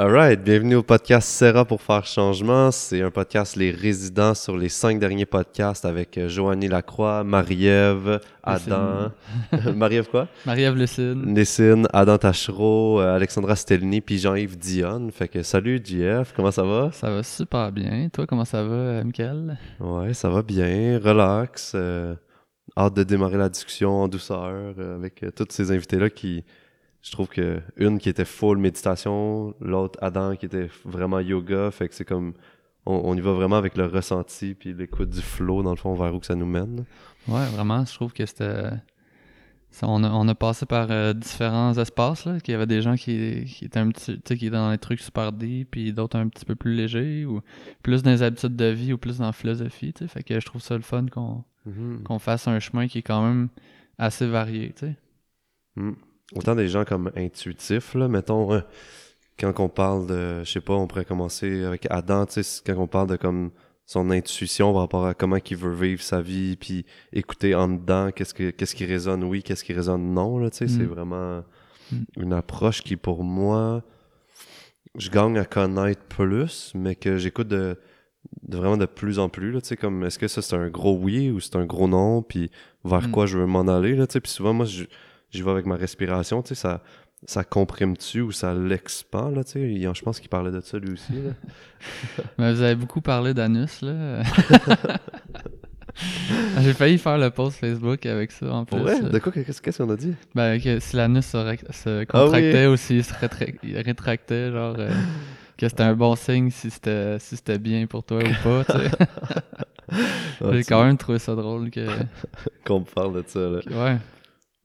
Alright, bienvenue au podcast Serra pour faire changement. C'est un podcast Les Résidents sur les cinq derniers podcasts avec euh, Joanie Lacroix, Marie-Ève, Adam. Marie-Ève quoi? Marie-Ève Lucine. Lessine, Adam Tachereau, euh, Alexandra Stelny, puis Jean-Yves Dionne. Fait que salut JF, comment ça va? Ça va super bien. Toi, comment ça va, euh, Michael? Ouais, ça va bien, relax. euh, hâte de démarrer la discussion en douceur avec euh, tous ces invités-là qui, je trouve que une qui était full méditation, l'autre Adam qui était vraiment yoga, fait que c'est comme on, on y va vraiment avec le ressenti puis l'écoute du flow dans le fond vers où que ça nous mène. Ouais, vraiment, je trouve que c'était. ça, on, a, on a passé par euh, différents espaces, là, qu'il y avait des gens qui, qui étaient un petit, tu sais, qui étaient dans les trucs super deep, puis d'autres un petit peu plus légers, ou plus dans les habitudes de vie, ou plus dans la philosophie, tu sais. Fait que je trouve ça le fun qu'on qu'on fasse un chemin qui est quand même assez varié, tu sais. Mm. Autant des gens comme intuitifs, là, mettons, quand on parle de, je sais pas, on pourrait commencer avec Adam, tu sais, quand on parle de comme son intuition par rapport à comment il veut vivre sa vie, puis écouter en dedans, qu'est-ce que qu'est-ce qui résonne oui, qu'est-ce qui résonne non, là, tu sais, c'est Mm. vraiment Mm. une approche qui, pour moi, je gagne à connaître plus, mais que j'écoute de, de vraiment de plus en plus, là, tu sais, comme, est-ce que ça, c'est un gros oui ou c'est un gros non, puis vers Mm. quoi je veux m'en aller, là, tu sais, puis souvent, moi, je- j'y vais avec ma respiration, tu sais, ça, ça comprime-tu ou ça l'expand, là, tu sais, je pense qu'il parlait de ça, lui aussi, là. Mais vous avez beaucoup parlé d'anus, là. J'ai failli faire le post Facebook avec ça, en plus. Là. De quoi, qu'est-ce qu'on a dit? Ben, que si l'anus se, Ah oui. contractait ou s'il se rétractait, genre, euh, que c'était un bon signe si c'était si c'était bien pour toi ou pas, tu sais. Ah, J'ai quand même trouvé ça drôle que... Qu'on me parle de ça, là. ouais.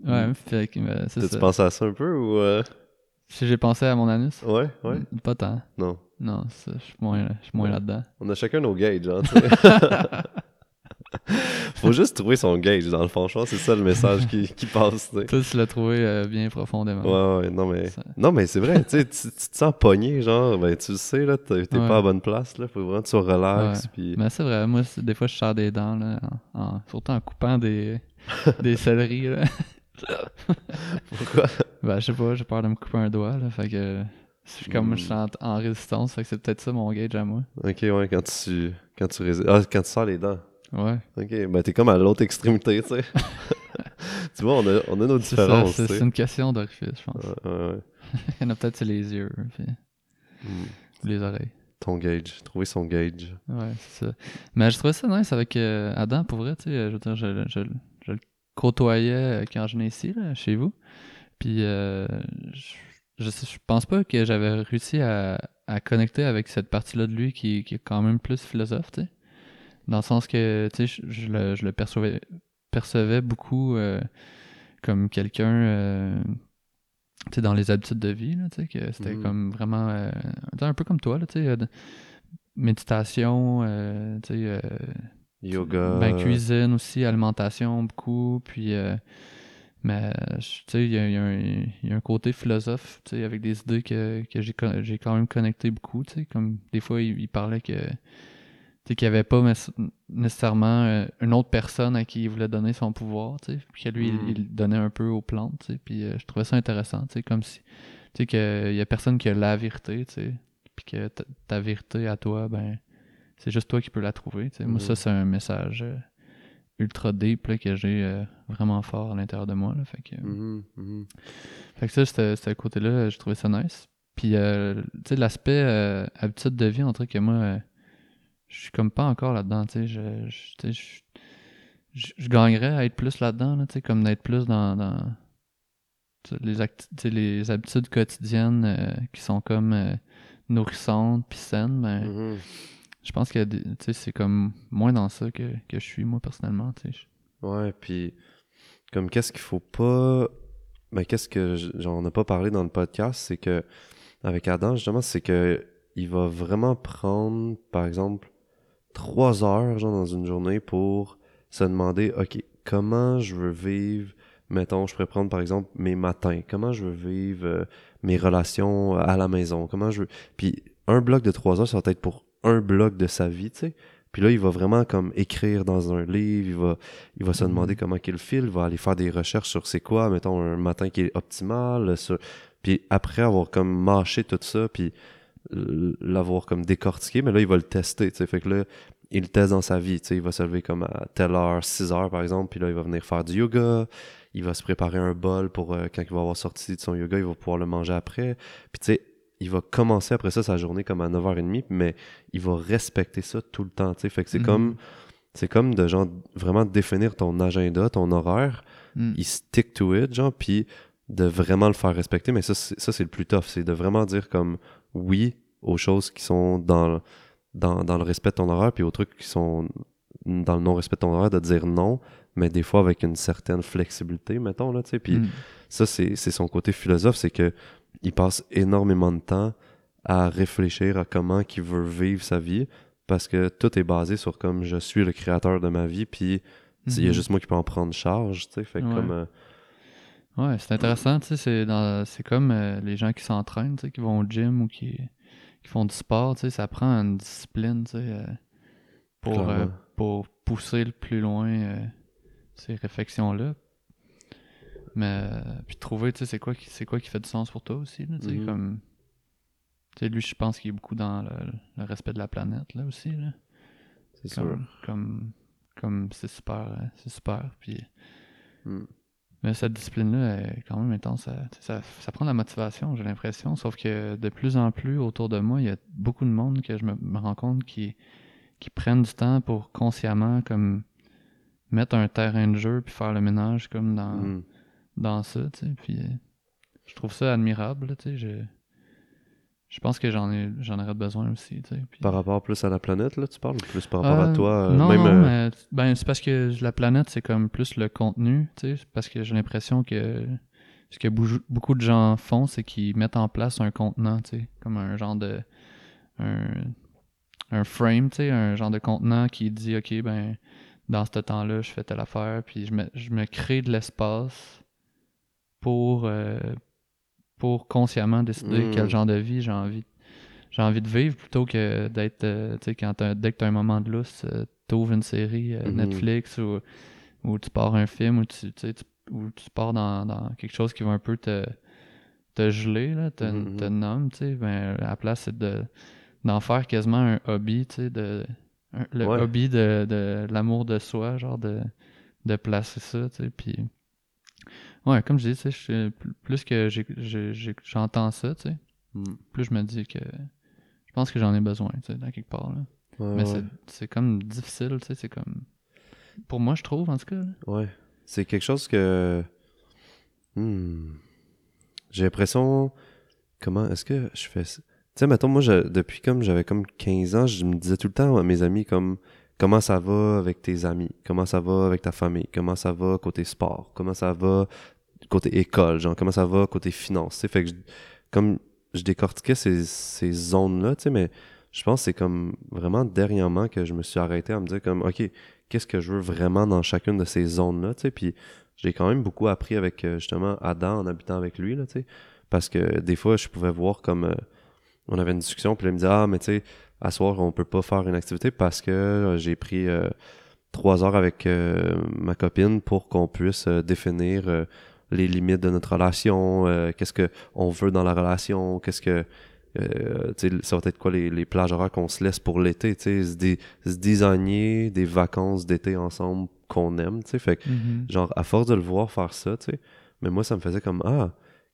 Ouais, Mm. fait que, ben, c'est T'as-tu ça. pensé à ça un peu ou... euh, Si j'ai pensé à mon anus? Ouais, ouais. Pas tant. Non. Non, ça, je suis moins, je suis moins là-dedans. On a chacun nos gages, hein, tu sais. Faut juste trouver son gauge, dans le fond. Je pense que c'est ça le message qui, qui passe, tu sais. Toi, tu l'as trouvé euh, bien profondément. Ouais, ouais, non, mais... Ça- Non, mais c'est vrai, tu sais, tu tu te sens pogné, genre, ben, tu le sais, là, t'es t'es Ouais. pas à bonne place, là. Faut vraiment que tu sois relax, puis... Mais c'est vrai, moi, c'est- des fois, je sors des dents, là, en- en- surtout en coupant des, des céleris, là. Pourquoi? Ben, je sais pas, j'ai peur de me couper un doigt, là, fait que je suis comme, Mm. je suis en, en résistance, fait que c'est peut-être ça mon gauge à moi. Ok, ouais, quand tu... Quand tu résistes... Ah, quand tu sors les dents. Ouais, Ok, ben t'es comme à l'autre extrémité, tu sais. tu vois, on a, on a nos différences, c'est une question d'orifice, je pense. Ouais, ouais, ouais. Il y en a peut-être les yeux, puis Mm. ou les oreilles. Ton gauge, trouver son gauge. Ouais, c'est ça. Mais je trouvais ça nice avec euh, Adam, pour vrai, tu sais, je veux dire, je, je, je le côtoyais euh, quand je venais ici, là, chez vous. Puis, euh, je, je, pense pas que j'avais réussi à, à connecter avec cette partie-là de lui qui, qui est quand même plus philosophe, tu sais. Dans le sens que, tu sais, je, je le, je le percevais, percevais beaucoup euh, comme quelqu'un, euh, tu sais, dans les habitudes de vie, là, tu sais, que c'était Mhm. comme vraiment, un peu comme toi, là, tu sais, méditation, tu sais, Yoga. ben, cuisine aussi, alimentation beaucoup, puis euh, mais tu sais, il y y a un- il y a un côté philosophe, tu sais, avec des idées que, que j'ai quand même connecté beaucoup, tu sais, comme des fois il, il parlait que tu sais, qu'il n'y avait pas nécessairement euh, une autre personne à qui il voulait donner son pouvoir, tu sais, puis que lui, Mm. il, il donnait un peu aux plantes, tu sais, puis euh, je trouvais ça intéressant, tu sais, comme si, tu sais, qu'il y a personne qui a la vérité, tu sais, puis que ta vérité à toi, ben, c'est juste toi qui peux la trouver. Moi, Mhm. ça, c'est un message euh, ultra deep, là, que j'ai euh, vraiment fort à l'intérieur de moi, là, fait que... Mhm, mhm. Fait que ça, c'était côté-là, je trouvais ça nice. Puis, euh, tu sais, l'aspect euh, habitude de vie, on dirait que moi, euh, je suis comme pas encore là-dedans, tu sais. Je, je, je, gagnerais à être plus là-dedans, là, tu sais, comme d'être plus dans, dans les, les habitudes quotidiennes euh, qui sont comme euh, nourrissantes puis saines, ben, Mhm. Je pense que c'est comme moins dans ça que, que je suis, moi, personnellement, tu sais. Ouais, puis comme qu'est-ce qu'il faut pas ben qu'est-ce que j- genre, on n'a pas parlé dans le podcast, c'est que avec Adam justement, c'est que il va vraiment prendre par exemple trois heures genre dans une journée pour se demander OK, comment je veux vivre mettons, je pourrais prendre par exemple mes matins, comment je veux vivre euh, mes relations à la maison, comment je veux puis un bloc de trois heures ça va être pour un bloc de sa vie, tu sais. Puis là, il va vraiment comme écrire dans un livre, il va, il va se Mhm. demander comment qu'il file, il va aller faire des recherches sur c'est quoi, mettons, un matin qui est optimal. Sur... Puis après avoir comme mâché tout ça, puis l'avoir comme décortiqué, mais là, il va le tester, tu sais. Fait que là, il le teste dans sa vie, tu sais. Il va se lever comme à telle heure, 6 heures, par exemple, puis là, il va venir faire du yoga. Il va se préparer un bol pour euh, quand il va avoir sorti de son yoga, il va pouvoir le manger après. Puis tu sais, il va commencer après ça sa journée comme à 9h30, mais il va respecter ça tout le temps, tu sais. Fait que c'est Mhm. comme... C'est comme de genre vraiment définir ton agenda, ton horaire, Mm. il stick to it, genre, puis de vraiment le faire respecter. Mais ça, c'est, le plus tough. C'est de vraiment dire comme oui aux choses qui sont dans, dans, dans le respect de ton horaire, puis aux trucs qui sont dans le non-respect de ton horaire, de dire non, mais des fois avec une certaine flexibilité, mettons, là, tu sais. Puis Mm. ça, c'est, c'est son côté philosophe, c'est que il passe énormément de temps à réfléchir à comment qu'il veut vivre sa vie, parce que tout est basé sur comme je suis le créateur de ma vie, puis il y a Mhm. juste moi qui peux en prendre charge, tu sais. Fait que Ouais. comme... euh, Ouais, c'est intéressant, tu sais, c'est dans c'est comme euh, les gens qui s'entraînent, tu sais, qui vont au gym ou qui, qui font du sport, tu sais, ça prend une discipline, tu sais, euh, pour, pour pousser le plus loin ces réflexions-là. Mais euh, puis trouver, tu sais, c'est quoi qui c'est quoi qui fait du sens pour toi aussi, là, tu sais, Mhm. comme tu sais, lui, je pense qu'il est beaucoup dans le, le respect de la planète là aussi, là. c'est sûr. Comme comme comme c'est super, euh, c'est super, puis Mm. mais cette discipline-là est quand même intense. Ça, sais, ça, ça prend de la motivation, j'ai l'impression. Sauf que de plus en plus autour de moi, il y a beaucoup de monde que je me, me rends compte qui, qui prennent du temps pour consciemment comme mettre un terrain de jeu puis faire le ménage comme dans, Mm. Dans ça. tu sais. Puis euh, je trouve ça admirable. tu sais, Je, je pense que j'en ai j'en aurais besoin aussi. tu sais, puis- Par rapport plus à la planète, là, tu parles? ou Plus par rapport à euh, toi? euh, non, même, non, mais ben, c'est parce que la planète, c'est comme plus le contenu, tu sais, parce que j'ai l'impression que ce que beaucoup de gens font, c'est qu'ils mettent en place un contenant, tu sais, comme un genre de un, un frame, tu sais, un genre de contenant qui dit, ok, ben, dans ce temps-là, je fais telle affaire, puis je me, je me crée de l'espace pour euh, pour consciemment décider Mm. quel genre de vie j'ai envie j'ai envie de vivre plutôt que d'être euh, tu sais quand dès que tu as un moment de lousse euh, t'ouvres une série Mhm. Netflix ou, ou tu pars un film ou tu, ou tu pars dans, dans quelque chose qui va un peu te, te geler là, te, Mhm. te nommer, tu sais ben à la place c'est de d'en faire quasiment un hobby tu sais de un- le Ouais. hobby de, de l'amour de soi genre de de placer ça tu sais puis ouais comme je dis tu sais plus que j'entends ça tu sais mm. plus je me dis que je pense que j'en ai besoin, tu sais, dans quelque part. Là. Ouais, Mais ouais. c'est- c'est comme difficile, tu sais, c'est comme. Pour moi, je trouve, en tout cas. là. Ouais. C'est quelque chose que. Hmm. J'ai l'impression. Comment est-ce que je fais ça? Tu sais, mettons, moi, je- depuis comme j'avais comme 15 ans, je me disais tout le temps à mes amis comme comment ça va avec tes amis, comment ça va avec ta famille, comment ça va côté sport, comment ça va côté école, genre comment ça va côté finance. Fait que comme je décortiquais ces, ces zones-là, tu sais, mais je pense que c'est comme vraiment dernièrement que je me suis arrêté à me dire comme OK, qu'est-ce que je veux vraiment dans chacune de ces zones-là, tu sais, puis j'ai quand même beaucoup appris avec euh, justement Adam en habitant avec lui, là, tu sais, parce que des fois, je pouvais voir comme, euh, on avait une discussion, puis il me disait, ah, mais tu sais, à soir, on peut pas faire une activité parce que euh, j'ai pris trois heures avec ma copine pour qu'on puisse définir les limites de notre relation, euh, qu'est-ce que on veut dans la relation, qu'est-ce que euh, ça va être quoi les, les plages horaires qu'on se laisse pour l'été, se, dé- se designer des vacances d'été ensemble qu'on aime, tu sais, fait que genre à force de le voir faire ça, tu sais, mais moi ça me faisait comme ah,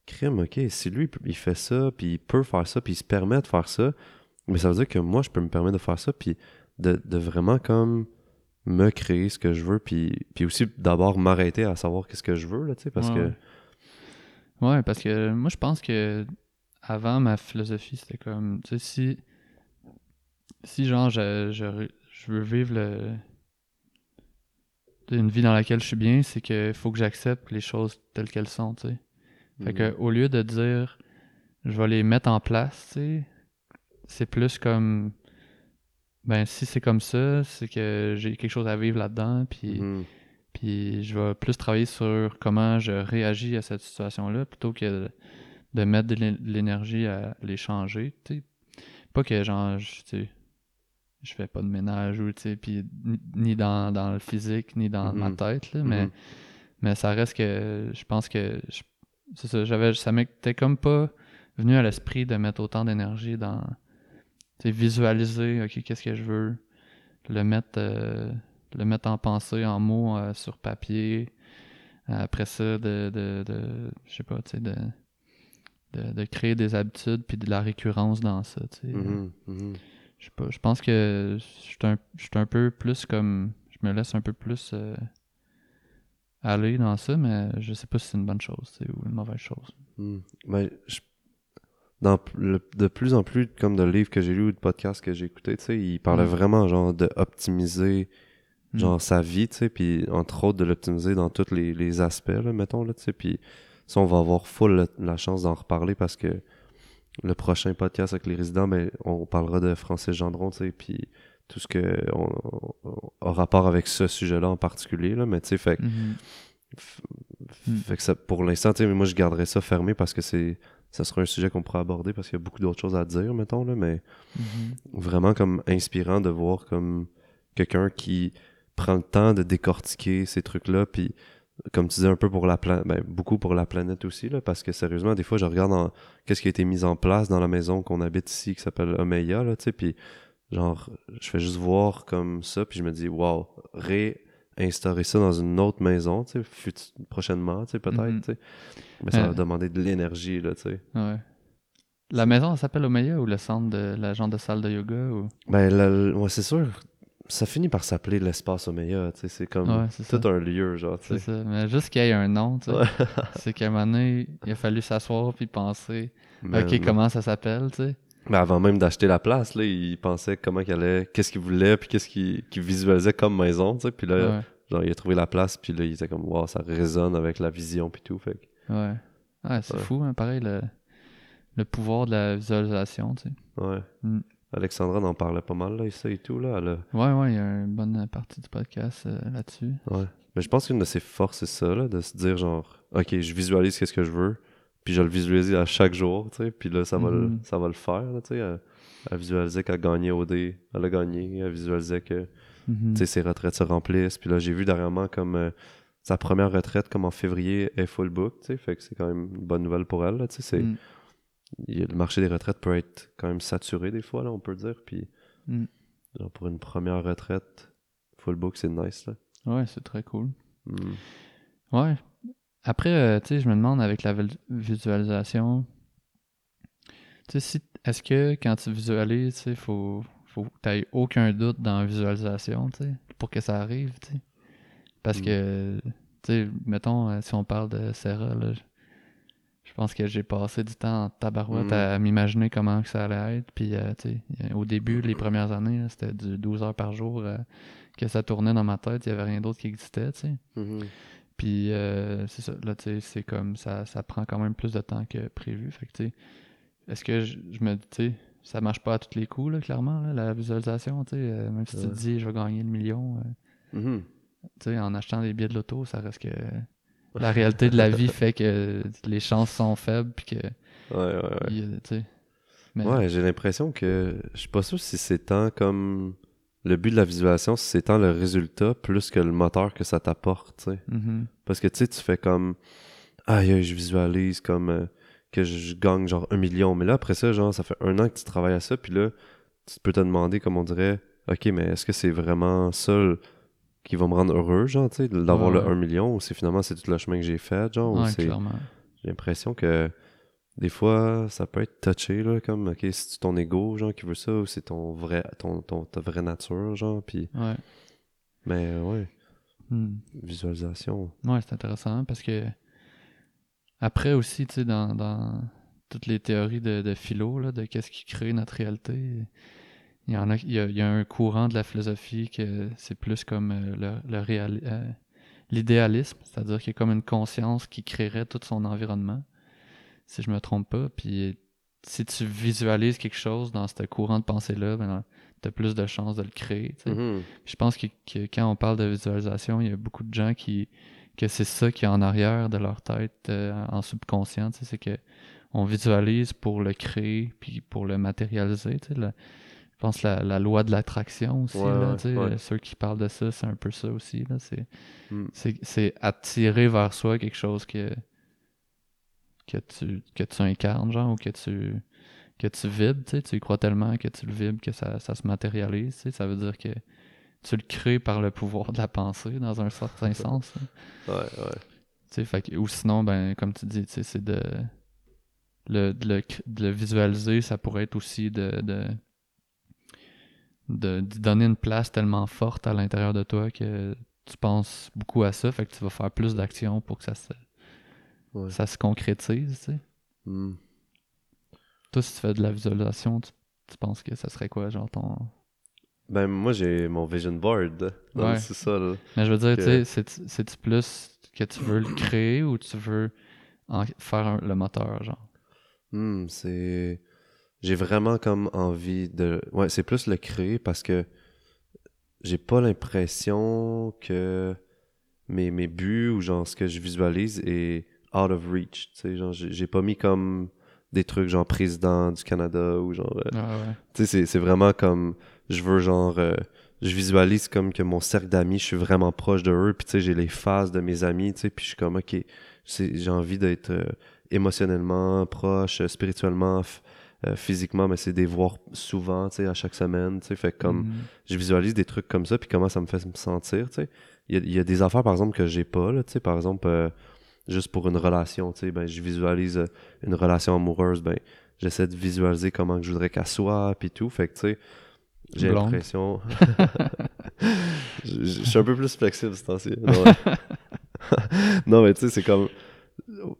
crime, ok, si lui il fait ça, puis il peut faire ça, puis il se permet de faire ça, mais ça veut dire que moi je peux me permettre de faire ça, puis de, de vraiment comme me créer ce que je veux, puis, puis aussi d'abord m'arrêter à savoir qu'est-ce que je veux, là, tu sais, parce Ouais, que... ouais. Ouais, parce que moi, je pense que avant, ma philosophie, c'était comme, tu sais, si, si genre, je, je, je veux vivre le, une vie dans laquelle je suis bien, c'est qu'il faut que j'accepte les choses telles qu'elles sont, tu sais. Fait que, au lieu de dire, je vais les mettre en place, tu sais, c'est plus comme, ben, si c'est comme ça, c'est que j'ai quelque chose à vivre là-dedans, puis... Mhm. Puis je vais plus travailler sur comment je réagis à cette situation-là plutôt que de mettre de l'é- de l'énergie à les changer. Pas que genre, je, je fais pas de ménage ou tu sais, puis ni- ni dans, dans le physique ni dans ma Mhm. tête, là, mais, Mhm. mais ça reste que je pense que c'est ça, j'avais ça m'était comme pas venu à l'esprit de mettre autant d'énergie dans visualiser, ok, qu'est-ce que je veux, le mettre, euh, le mettre en pensée, en mots euh, sur papier. Après ça, de, de, de je sais pas, tu sais, de, de, de créer des habitudes puis de la récurrence dans ça, tu sais. Mhm, mhm. Je sais pas, je pense que je suis un, je suis un peu plus comme. Je me laisse un peu plus euh, aller dans ça, mais je sais pas si c'est une bonne chose tu sais, ou une mauvaise chose. Hmm. Ben, je- dans le- de plus en plus comme de livres que j'ai lus ou de podcasts que j'ai écoutés, tu sais, il parlait Mm. vraiment genre de optimiser Mm. genre sa vie, tu sais, puis entre autres de l'optimiser dans tous les, les aspects, là, mettons, là, tu sais, puis ça, on va avoir full la, la chance d'en reparler parce que le prochain podcast avec les résidents, ben, on parlera de Francis Gendron, tu sais, puis tout ce que on, on- a rapport avec ce sujet-là en particulier, là, mais tu sais, fait que Mhm. F- Mm. Fait que ça, pour l'instant, tu sais, moi je garderais ça fermé parce que c'est ça sera un sujet qu'on pourrait aborder parce qu'il y a beaucoup d'autres choses à dire, mettons, là, mais Mhm. vraiment comme inspirant de voir comme quelqu'un qui prend le temps de décortiquer ces trucs-là, puis comme tu disais un peu pour la planète, ben, beaucoup pour la planète aussi, là, parce que sérieusement, des fois, je regarde en- qu'est-ce qui a été mis en place dans la maison qu'on habite ici, qui s'appelle Omeya, là, tu sais, puis genre, je fais juste voir comme ça, puis je me dis, wow, réinstaurer ça dans une autre maison, tu sais, fut- prochainement, tu sais, peut-être, Mhm. tu sais. Mais ça Euh. va demander de l'énergie, là, tu sais. Ouais. La maison, elle s'appelle Omeya ou le centre de la genre de salle de yoga ou... Ben, la- ouais, c'est sûr, ça finit par s'appeler l'espace Omeya, tu sais, c'est comme Ouais, c'est tout ça. un lieu, genre, tu C'est sais. ça. Mais juste qu'il y ait un nom, tu sais. Ouais. C'est qu'à un moment donné, il a fallu s'asseoir puis penser, Mais- ok, comment ça s'appelle, tu sais? Mais avant même d'acheter la place, là, il pensait comment qu'il allait, qu'est-ce qu'il voulait, puis qu'est-ce qu'il visualisait comme maison, tu sais. Puis là, Ouais. genre, il a trouvé la place, puis là, il était comme, wow, ça résonne avec la vision, puis tout. Fait que, Ouais. Ouais, c'est Ouais. fou, hein, pareil, le, le pouvoir de la visualisation, tu sais. ouais. Mm. Alexandra en parlait pas mal, là, ça et tout, là. Ouais, ouais, il y a une bonne partie du podcast euh, là-dessus. Ouais. Mais je pense qu'une de ses forces, c'est ça, là, de se dire, genre, OK, je visualise qu'est-ce que je veux, puis je le visualise à chaque jour, tu sais, puis là, ça va, le, Mhm. ça va le faire, là, tu sais. Elle, elle visualisait qu'elle gagnait au dé, elle a gagné, elle visualisait que, Mhm. tu sais, ses retraites se remplissent, puis là, j'ai vu dernièrement comme euh, sa première retraite, comme en février, est full book, tu sais, fait que c'est quand même une bonne nouvelle pour elle, là, tu sais. Mm. le marché des retraites peut être quand même saturé des fois, là, on peut dire, puis Mm. genre, pour une première retraite, full book, c'est nice, là. Ouais, c'est très cool. Mm. Ouais. Après, euh, tu sais, je me demande avec la visualisation, tu sais, si, est-ce que quand tu visualises, tu sais, faut, faut que tu aucun doute dans la visualisation, tu sais, pour que ça arrive, tu sais? Parce Mm. que, tu sais, mettons, euh, si on parle de Serra, là, je- pense que j'ai passé du temps en tabarouette Mm. à m'imaginer comment que ça allait être. Puis, euh, tu sais, au début, les premières années, c'était du 12 heures par jour euh, que ça tournait dans ma tête. Il n'y avait rien d'autre qui existait, tu sais? Mhm. Puis euh, c'est ça, là, tu sais, c'est comme ça, ça prend quand même plus de temps que prévu. Fait que, tu sais, est-ce que je, je me dis, tu sais, ça marche pas à tous les coups, là, clairement, là, la visualisation, tu sais, euh, même si tu te dis, je vais gagner le million, euh, Mhm. tu sais, en achetant des billets de loto, ça reste que la réalité de la vie fait que les chances sont faibles, puis que, Ouais, ouais, ouais. y mais- Ouais, j'ai l'impression que je suis pas sûr si c'est tant comme le but de la visualisation, c'est tant le résultat plus que le moteur que ça t'apporte, tu sais. Mhm. Parce que tu sais, tu fais comme aïe, aïe, je visualise comme euh, que je, gagne genre un million. Mais là, après ça, genre, ça fait un an que tu travailles à ça, puis là, tu peux te demander, comme on dirait, ok, mais est-ce que c'est vraiment ça qui va me rendre heureux, genre, tu sais, d'avoir Ouais, le ouais. 1 million, ou c'est finalement c'est tout le chemin que j'ai fait, genre, ou Ouais. J'ai l'impression que des fois, ça peut être touché, là, comme, ok, c'est ton ego, genre, qui veut ça, ou c'est ton vrai, ton, ton, ta vraie nature, genre, puis, Ouais. mais euh, ouais, Hmm. visualisation. Ouais, c'est intéressant parce que après aussi, tu sais, dans, dans toutes les théories de, de philo, là, de qu'est-ce qui crée notre réalité, il y en a, il y a, il y a un courant de la philosophie que c'est plus comme euh, le, le réali- euh, l'idéalisme, c'est-à-dire qu'il y a comme une conscience qui créerait tout son environnement, si je me trompe pas, puis si tu visualises quelque chose dans ce courant de pensée-là, ben, t'as plus de chances de le créer, tu. Mhm. Je pense que, que quand on parle de visualisation, il y a beaucoup de gens qui que c'est ça qui est en arrière de leur tête euh, en subconscient, tu c'est que on visualise pour le créer puis pour le matérialiser, tu je pense la, la loi de l'attraction aussi Ouais, là, ouais, tu sais, ouais. euh, ceux qui parlent de ça, c'est un peu ça aussi c'est Mm. c'est attirer vers soi quelque chose que que tu, que tu incarnes, genre, ou que tu, que tu vibres, tu sais, tu y crois tellement que tu le vibres que ça, ça se matérialise, tu sais, ça veut dire que tu le crées par le pouvoir de la pensée, dans un certain sens. hein. Ouais, ouais. Tu sais, fait que- ou sinon, ben, comme tu dis, tu sais, c'est de le, de, le, de le visualiser, ça pourrait être aussi de, de, de d'y donner une place tellement forte à l'intérieur de toi que tu penses beaucoup à ça, fait que tu vas faire plus d'actions pour que ça se, Ouais. ça se concrétise, tu sais. Hmm. Toi, si tu fais de la visualisation, tu, tu penses que ça serait quoi, genre ton... Ben, moi, j'ai mon vision board Ouais. le sous-sol. Mais je veux dire, Que- tu sais, c'est- c'est-tu plus que tu veux le créer ou tu veux en faire un- le moteur, genre? Hmm, c'est. J'ai vraiment comme envie de. Ouais, c'est plus le créer parce que j'ai pas l'impression que mes, mes buts ou genre ce que je visualise est out of reach. Tu sais, genre, j'ai pas mis comme des trucs genre président du Canada ou genre. euh, Ah ouais. tu sais, c'est- vraiment comme. Je veux genre. euh, je visualise comme que mon cercle d'amis, je suis vraiment proche de eux. Puis tu sais, j'ai les phases de mes amis. Tu sais, puis je suis comme, ok, j'ai envie d'être euh, émotionnellement proche, spirituellement, euh, physiquement, mais c'est des voir souvent, tu sais, à chaque semaine. Tu sais, fait comme. Mhm. Je visualise des trucs comme ça, puis comment ça me fait me sentir, tu sais. Il y a, il y a des affaires, par exemple, que j'ai pas, là, tu sais. Par exemple, euh, juste pour une relation, tu sais, ben, je visualise euh, une relation amoureuse, ben, j'essaie de visualiser comment que je voudrais qu'elle soit, puis tout. Fait que, tu sais, j'ai l'impression... je, suis un peu plus flexible ce temps-ci. Non, mais tu sais, c'est comme...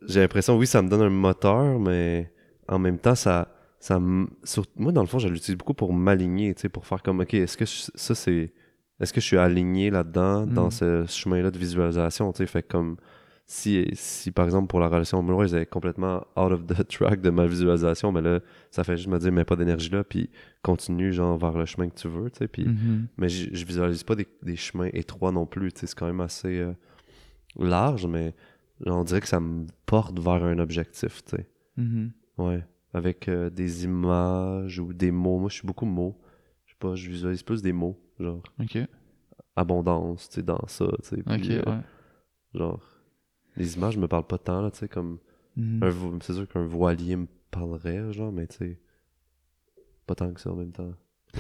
J'ai l'impression, oui, ça me donne un moteur, mais en même temps, ça... ça sur- Moi, dans le fond, je l'utilise beaucoup pour m'aligner, tu sais, pour faire comme, OK, est-ce que je- ça, c'est... Est-ce que je suis aligné là-dedans, dans Mm. ce chemin-là de visualisation, tu sais, fait que comme... Si, si, par exemple, pour la relation amoureuse, elle est complètement out of the track de ma visualisation, mais là, ça fait juste me dire, mais pas d'énergie là, puis continue, genre, vers le chemin que tu veux, tu sais, puis... Mhm. Mais je, je visualise pas des, des chemins étroits non plus, tu sais, c'est quand même assez euh, large, mais on dirait que ça me porte vers un objectif, tu sais. Mhm. Ouais, avec euh, des images ou des mots. Moi, je suis beaucoup mots. Je sais pas, je visualise plus des mots, genre Ok. abondance, tu sais, dans ça, tu sais. Ok, puis, euh, ouais. Genre, les images me parlent pas tant, là, tu sais, comme... Mhm. C'est sûr qu'un voilier me parlerait, genre, mais tu sais, pas tant que ça en même temps.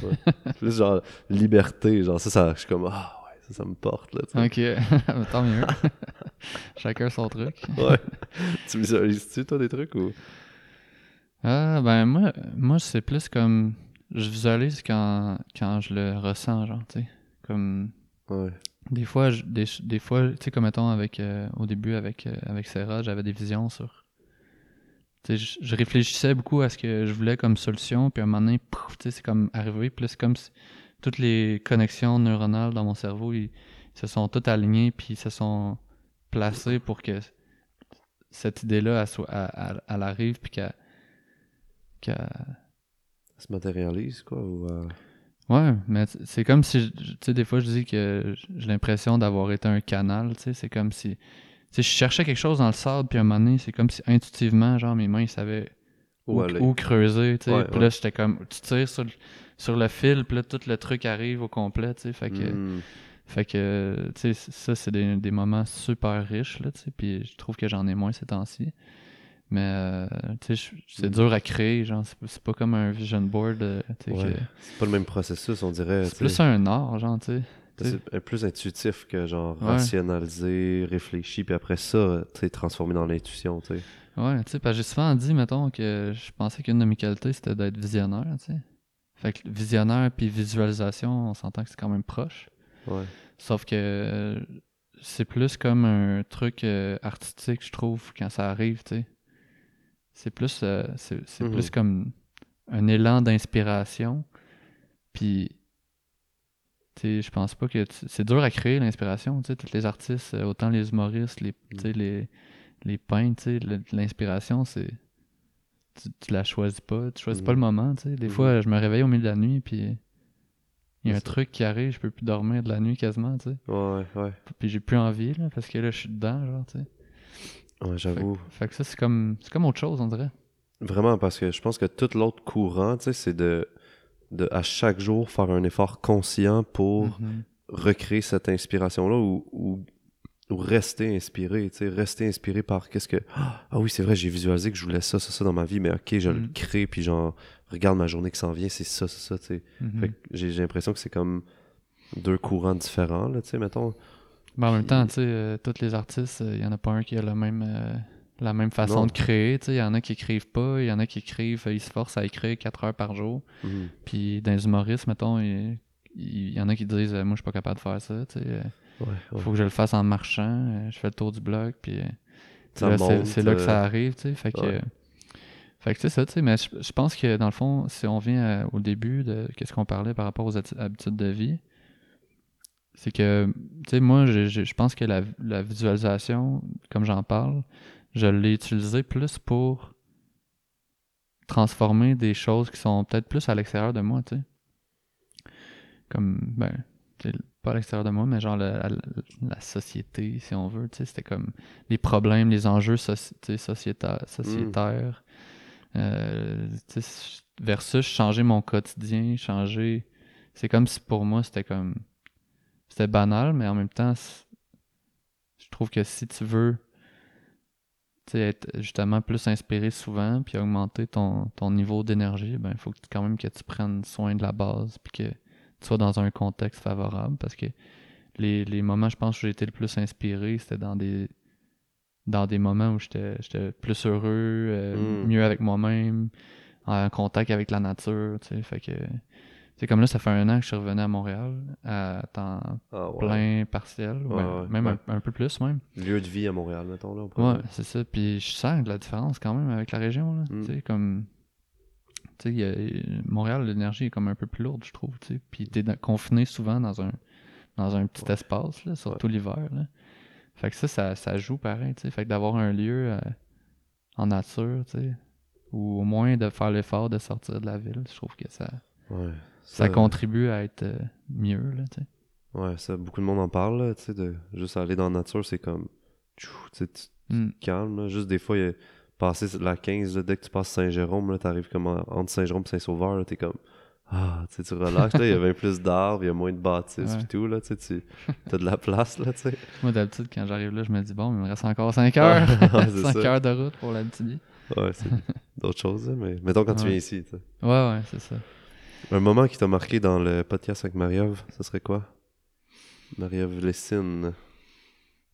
Ouais. plus genre, liberté, genre, ça, ça, je suis comme, ah ouais, ça, ça me porte, là, tu sais. Ok, tant mieux. Chacun son truc. Ouais. tu visualises-tu, toi, des trucs ou? Ah, ben moi, moi c'est plus comme. Je visualise quand, quand je le ressens, genre, tu sais. Comme. Ouais. Des fois, je- des, des fois, tu sais, comme mettons avec, euh, au début avec, euh, avec Sarah, j'avais des visions sur. Tu sais, je, je réfléchissais beaucoup à ce que je voulais comme solution, puis à un moment donné, tu sais, c'est comme arrivé, puis c'est comme si toutes les connexions neuronales dans mon cerveau, ils, ils se sont toutes alignées, puis ils se sont placées pour que cette idée-là, elle, elle- elle- arrive, puis qu'elle. Ça se matérialise, quoi, ou. euh, Ouais, mais c'est comme si, tu sais, des fois je dis que j'ai l'impression d'avoir été un canal, tu sais, c'est comme si, tu sais, je cherchais quelque chose dans le sable, puis à un moment donné, c'est comme si intuitivement, genre, mes mains, ils savaient Où où, aller. où creuser, tu sais, Ouais, puis ouais. là, j'étais comme, tu tires sur, le- sur le fil, puis là, tout le truc arrive au complet, tu sais, fait que, Hmm. fait que, tu sais, ça, c'est des, des moments super riches, là, tu sais, puis je trouve que j'en ai moins ces temps-ci. Mais, euh, c'est Mm. dur à créer, genre, c'est pas comme un vision board, euh, Ouais. que- C'est pas le même processus, on dirait. c'est plus un art, genre, tu sais. C'est plus intuitif que genre Ouais. rationalisé, réfléchi, puis après ça, tu sais, transformé dans l'intuition, tu sais. Ouais, tu sais, parce que j'ai souvent dit, mettons, que je pensais qu'une de mes qualités, c'était d'être visionnaire, tu sais. Fait que visionnaire puis visualisation, on s'entend que c'est quand même proche. Ouais. Sauf que euh, c'est plus comme un truc artistique, je trouve, quand ça arrive, tu sais. C'est plus, euh, c'est c'est Mhm. plus comme un élan d'inspiration. Puis, tu sais, je pense pas que... C'est dur à créer, l'inspiration, tu sais. Tous les artistes, euh, autant les humoristes, les, tu sais, les, les peintres, tu sais, le- l'inspiration, c'est... Tu, tu la choisis pas, tu choisis pas le moment, tu sais. Des Mhm. fois, je me réveille au milieu de la nuit, puis... Il y a un truc qui arrive, je peux plus dormir de la nuit quasiment, tu sais. Ouais, ouais. Puis j'ai plus envie, là, parce que là, je suis dedans, genre, tu sais. Ouais, j'avoue. Fait que ça, c'est comme, c'est comme autre chose, on dirait. Vraiment, parce que je pense que tout l'autre courant, tu sais, c'est de, de, à chaque jour, faire un effort conscient pour Mhm. recréer cette inspiration-là ou, ou ou rester inspiré, tu sais, rester inspiré par qu'est-ce que ah oui, c'est vrai, j'ai visualisé que je voulais ça, ça, ça dans ma vie, mais OK, je le Mm. crée puis genre regarde ma journée qui s'en vient, c'est ça, c'est ça, tu sais. Mhm. Fait que j'ai j'ai l'impression que c'est comme deux courants différents là, tu sais, mettons. Mais en même temps, tu sais, euh, tous les artistes, il y en a pas un qui a le même, euh, la même façon Non. de créer. Il y en a qui écrivent pas, il y en a qui écrivent, euh, ils se forcent à écrire 4 heures par jour. Mhm. Puis dans les humoristes, mettons, il il y, en a qui disent euh, Moi, je suis pas capable de faire ça. Euh, Ouais, ouais. faut que je le fasse en marchant. euh, je fais le tour du bloc. Puis euh, c'est là que euh, ça arrive. Tu sais, fait que. ouais. euh, fait que c'est ça, tu sais, mais je, je pense que dans le fond, si on vient euh, au début de qu'est-ce qu'on parlait par rapport aux habitudes de vie, c'est que, tu sais, moi, je, pense que la, la visualisation, comme j'en parle, je l'ai utilisée plus pour transformer des choses qui sont peut-être plus à l'extérieur de moi, tu sais. Comme, ben, pas à l'extérieur de moi, mais genre la, la- la société, si on veut, tu sais, c'était comme les problèmes, les enjeux soci- sociéta- sociétaires, euh, tu sais, versus changer mon quotidien, changer... C'est comme si pour moi, c'était comme... C'était banal, mais en même temps, je trouve que si tu veux être justement plus inspiré souvent, puis augmenter ton, ton niveau d'énergie, ben il faut que, quand même que tu prennes soin de la base, puis que tu sois dans un contexte favorable, parce que les, les moments, je pense, où j'ai été le plus inspiré, c'était dans des dans des moments où j'étais j'étais plus heureux, euh, Mm. mieux avec moi-même, en contact avec la nature, tu sais, fait que... C'est comme là, ça fait un an que je suis revenu à Montréal, à temps Ah, ouais. plein, partiel, Ouais, ouais, ouais, même. Un, un peu plus même. Lieu de vie à Montréal, mettons là. Ouais, c'est ça. Puis je sens de la différence quand même avec la région. Là. Mm. Tu sais, comme. Tu sais, a- Montréal, l'énergie est comme un peu plus lourde, je trouve. Tu sais. Puis t'es dans- confiné souvent dans un, dans un petit espace, là, surtout l'hiver. Là. Fait que ça, ça, ça joue pareil. Tu sais. Fait que d'avoir un lieu euh, en nature, tu sais, ou au moins de faire l'effort de sortir de la ville, je trouve que ça, Ouais. Ça contribue à être euh, mieux. Là, tu sais. Ouais, ça, beaucoup de monde en parle, là, tu sais, de juste aller dans la nature, c'est comme, tu sais, Mm. te calmes, là. Juste des fois, il y a- passer la 15, là, dès que tu passes Saint-Jérôme, là, t'arrives comme en- entre Saint-Jérôme et Saint-Sauveur, t'es comme, ah, tu sais, tu relaxes, là, il y a bien plus d'arbres, il y a moins de bâtisses, Ouais. pis tout, là, tu sais, tu as de la place, là, tu sais. Moi, d'habitude, quand j'arrive là, je me dis, bon, il me reste encore 5 heures. C'est 5 ça. heures de route pour l'habitude. Ouais, c'est d'autres choses, mais mettons quand tu viens ici, tu sais. Ouais, ouais, c'est ça. Un moment qui t'a marqué dans le podcast avec Marie-Ève, ce serait quoi? Marie-Ève Lessine.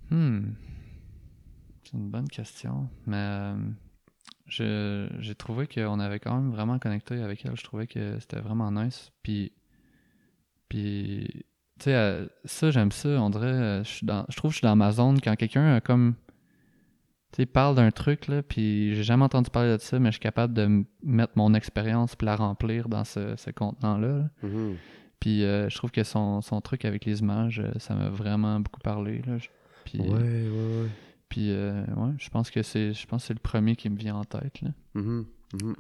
Hmm. C'est une bonne question. Mais euh, j'ai trouvé qu'on avait quand même vraiment connecté avec elle. Je trouvais que c'était vraiment nice. Puis, puis tu sais, euh, ça, j'aime ça. On dirait, euh, je, suis dans, je trouve que je suis dans ma zone quand quelqu'un a comme. Tu sais, parle d'un truc, là, puis j'ai jamais entendu parler de ça, mais je suis capable de mettre mon expérience puis la remplir dans ce, ce contenant-là. là. Mhm. Puis euh, je trouve que son, son truc avec les images, euh, ça m'a vraiment beaucoup parlé. Là. Puis, Ouais, ouais, ouais. puis euh, ouais, je pense que c'est je pense c'est le premier qui me vient en tête. Là. Mhm, mhm.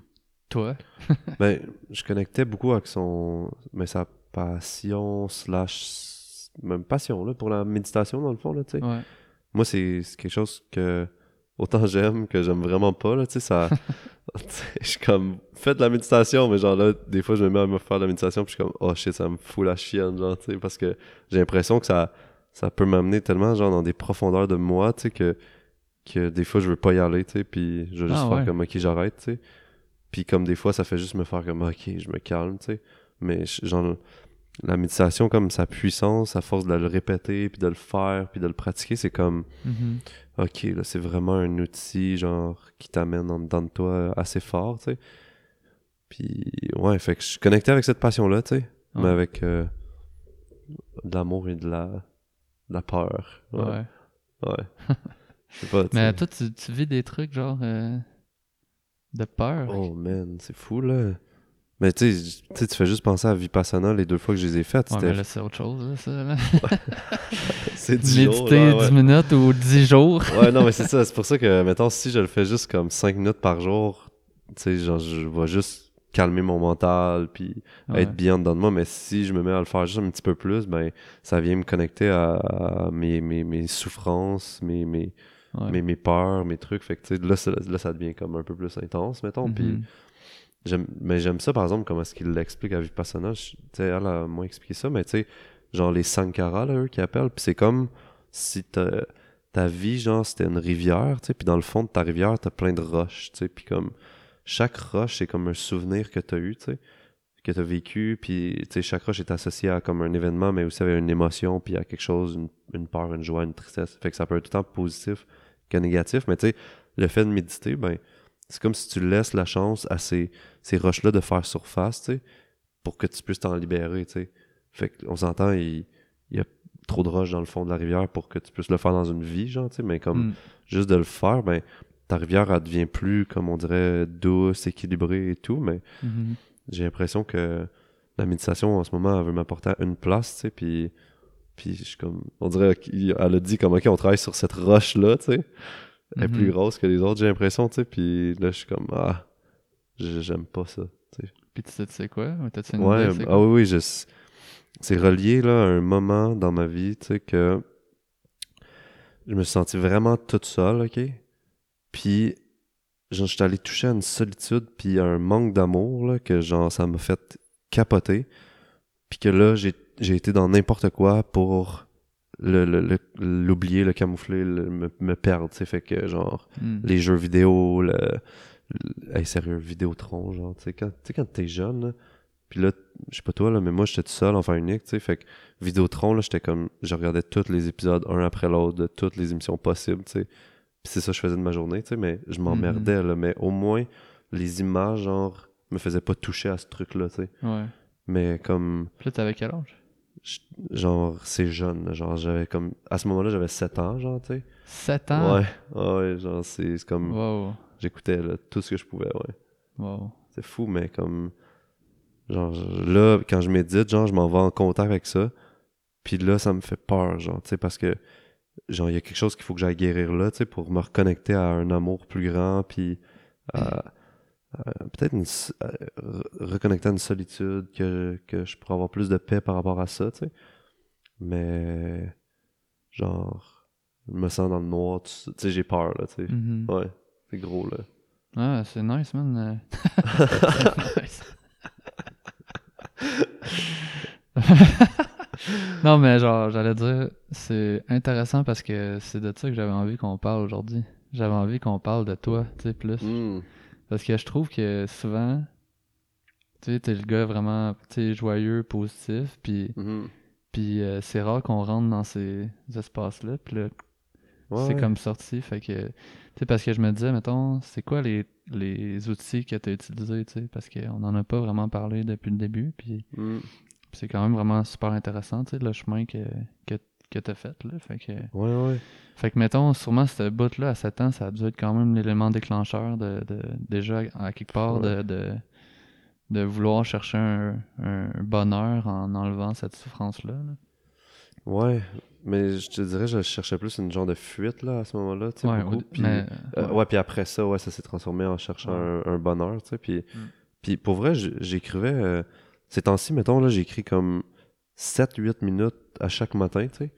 Toi? Ben, je connectais beaucoup avec son. Mais sa passion, slash. Même passion, là, pour la méditation, dans le fond, là, tu sais. Ouais. Moi, c'est quelque chose que. Autant j'aime que j'aime vraiment pas, là, tu sais, ça. je suis comme. Faites de la méditation, mais genre là, des fois, je me mets à me faire de la méditation, puis je suis comme, oh shit, ça me fout la chienne, genre, tu sais, parce que j'ai l'impression que ça. Ça peut m'amener tellement, genre, dans des profondeurs de moi, tu sais, que. Que des fois, je veux pas y aller, tu sais, puis je veux juste Ah, faire ouais. comme, ok, j'arrête, tu sais. Puis comme des fois, ça fait juste me faire comme, ok, je me calme, tu sais. Mais genre, la méditation, comme sa puissance, à force de le répéter, puis de le faire, puis de le pratiquer, c'est comme, Mhm. ok, là, c'est vraiment un outil, genre, qui t'amène en dedans de toi euh, assez fort, tu sais. Puis, ouais, fait que je suis connecté avec cette passion-là, tu sais. Mais avec euh, de l'amour et de la, de la peur. Ouais. Ouais. Ouais. Je sais pas, tu Mais toi, tu, tu vis des trucs genre euh, de peur? Oh man, c'est fou, là. Mais tu sais, tu fais juste penser à Vipassana les deux fois que je les ai faites. Ouais, C'était mais là, c'est autre chose, là, c'est 10 jours, Méditer là, ouais. 10 minutes ou 10 jours. Ouais, non, mais c'est ça. C'est pour ça que, mettons, si je le fais juste comme 5 minutes par jour, tu sais, genre, je vais juste calmer mon mental, puis Ouais. être bien dedans de moi. Mais si je me mets à le faire juste un petit peu plus, ben, ça vient me connecter à, à mes, mes, mes souffrances, mes, mes, Ouais. mes, mes peurs, mes trucs. Fait que, tu sais, là, ça- là, ça devient comme un peu plus intense, mettons. Puis, Mhm. J'aime, mais j'aime ça, par exemple, comment est-ce qu'il l'explique à Vipassana. Tu elle a moins expliqué ça, mais tu sais, genre les Sankara, eux, qui appellent, puis c'est comme si ta vie, genre, c'était une rivière, tu sais, puis dans le fond de ta rivière, t'as plein de roches, tu sais, puis comme chaque roche, c'est comme un souvenir que t'as eu, tu sais, que t'as vécu, puis tu sais, chaque roche est associée à comme un événement, mais aussi avec une émotion, puis à quelque chose, une, une peur, une joie, une tristesse. Fait que ça peut être tout le temps positif que négatif, mais tu sais, le fait de méditer, ben, c'est comme si tu laisses la chance à ces, ces roches-là de faire surface, tu sais, pour que tu puisses t'en libérer, tu sais. Fait qu'on s'entend, il, il y a trop de roches dans le fond de la rivière pour que tu puisses le faire dans une vie, genre, tu sais, mais comme Mm. juste de le faire, ben, ta rivière, elle devient plus, comme on dirait, douce, équilibrée et tout, mais Mhm. j'ai l'impression que la méditation, en ce moment, elle veut m'apporter à une place, tu sais, puis, puis je suis comme, on dirait qu'elle a dit comme, OK, on travaille sur cette roche-là, tu sais, elle est Mhm. plus grosse que les autres, j'ai l'impression, tu sais, puis là, je suis comme, ah, j'ai- j'aime pas ça, tu sais. Puis tu sais, tu sais quoi? T'as-tu une Ouais, idée, ah oui, oui, je... c'est relié là, à un moment dans ma vie, tu sais, que je me suis senti vraiment toute seule, ok? Puis, genre, j'étais allé toucher à une solitude, puis à un manque d'amour, là, que genre, ça m'a fait capoter. Puis que là, j'ai j'ai été dans n'importe quoi pour le- le- le- l'oublier, le, camoufler, le- me, me perdre, tu sais, fait que genre Mm. les jeux vidéo, le, le- hey, sérieux, Vidéotron, genre, tu sais, quand, tu sais, quand t'es jeune, là, puis là, je sais pas toi, là, mais moi, j'étais tout seul, enfant unique, tu sais, fait que Vidéotron, là, j'étais comme, je regardais tous les épisodes, un après l'autre, de toutes les émissions possibles, tu sais, puis c'est ça que je faisais de ma journée, tu sais, mais je m'emmerdais, là, mais au moins, les images, genre, me faisaient pas toucher à ce truc-là, tu sais, Ouais. mais comme, Puis là, t'avais quel âge? Genre, c'est jeune, genre, j'avais comme, à ce moment-là, j'avais 7 ans, genre, tu sais, 7 ans? ouais, ouais, genre, c'est c'est comme, Wow. j'écoutais, tout ce que je pouvais, ouais. Wow. C'est fou, mais comme. Genre, là, quand je médite, genre, je m'en vais en contact avec ça. Puis là, ça me fait peur, genre, tu sais, parce que, genre, il y a quelque chose qu'il faut que j'aille guérir là, tu sais, pour me reconnecter à un amour plus grand, puis à peut-être une s- à re- reconnecter à une solitude, que, que je pourrais avoir plus de paix par rapport à ça, tu sais. Mais, genre, je me sens dans le noir, tu sais, j'ai peur, là, tu sais. Mhm. Ouais, c'est gros, là. Ah, c'est nice, man. euh. Nice. non, mais genre, j'allais dire, c'est intéressant parce que c'est de ça que j'avais envie qu'on parle aujourd'hui. J'avais envie qu'on parle de toi, tu sais, plus. Hmm. Parce que je trouve que souvent, tu sais, t'es le gars vraiment, tu joyeux, positif, puis, Mhm. puis euh, c'est rare qu'on rentre dans ces espaces-là, puis là, Ouais, c'est ouais. comme sorti, fait que, tu sais, parce que je me disais, mettons, c'est quoi les, les outils que tu as utilisés, tu sais, parce qu'on n'en a pas vraiment parlé depuis le début, puis Hmm. c'est quand même vraiment super intéressant, tu sais, le chemin que, que, que tu as fait, là, fait que, Ouais, ouais. fait que, mettons, sûrement, cette bout-là, à 7 ans, ça a dû être quand même l'élément déclencheur de, de déjà, à quelque part, de, de, de vouloir chercher un, un bonheur en enlevant cette souffrance-là, là. Ouais, mais je te dirais, je cherchais plus une genre de fuite là à ce moment-là, tu sais, Ouais, beaucoup. Puis, mais, euh, ouais. puis après ça, ouais, ça s'est transformé en cherchant un, un bonheur, tu sais. Puis, Mm. puis pour vrai, j'écrivais, euh, ces temps-ci, mettons, là, j'écris comme 7-8 minutes à chaque matin, tu sais.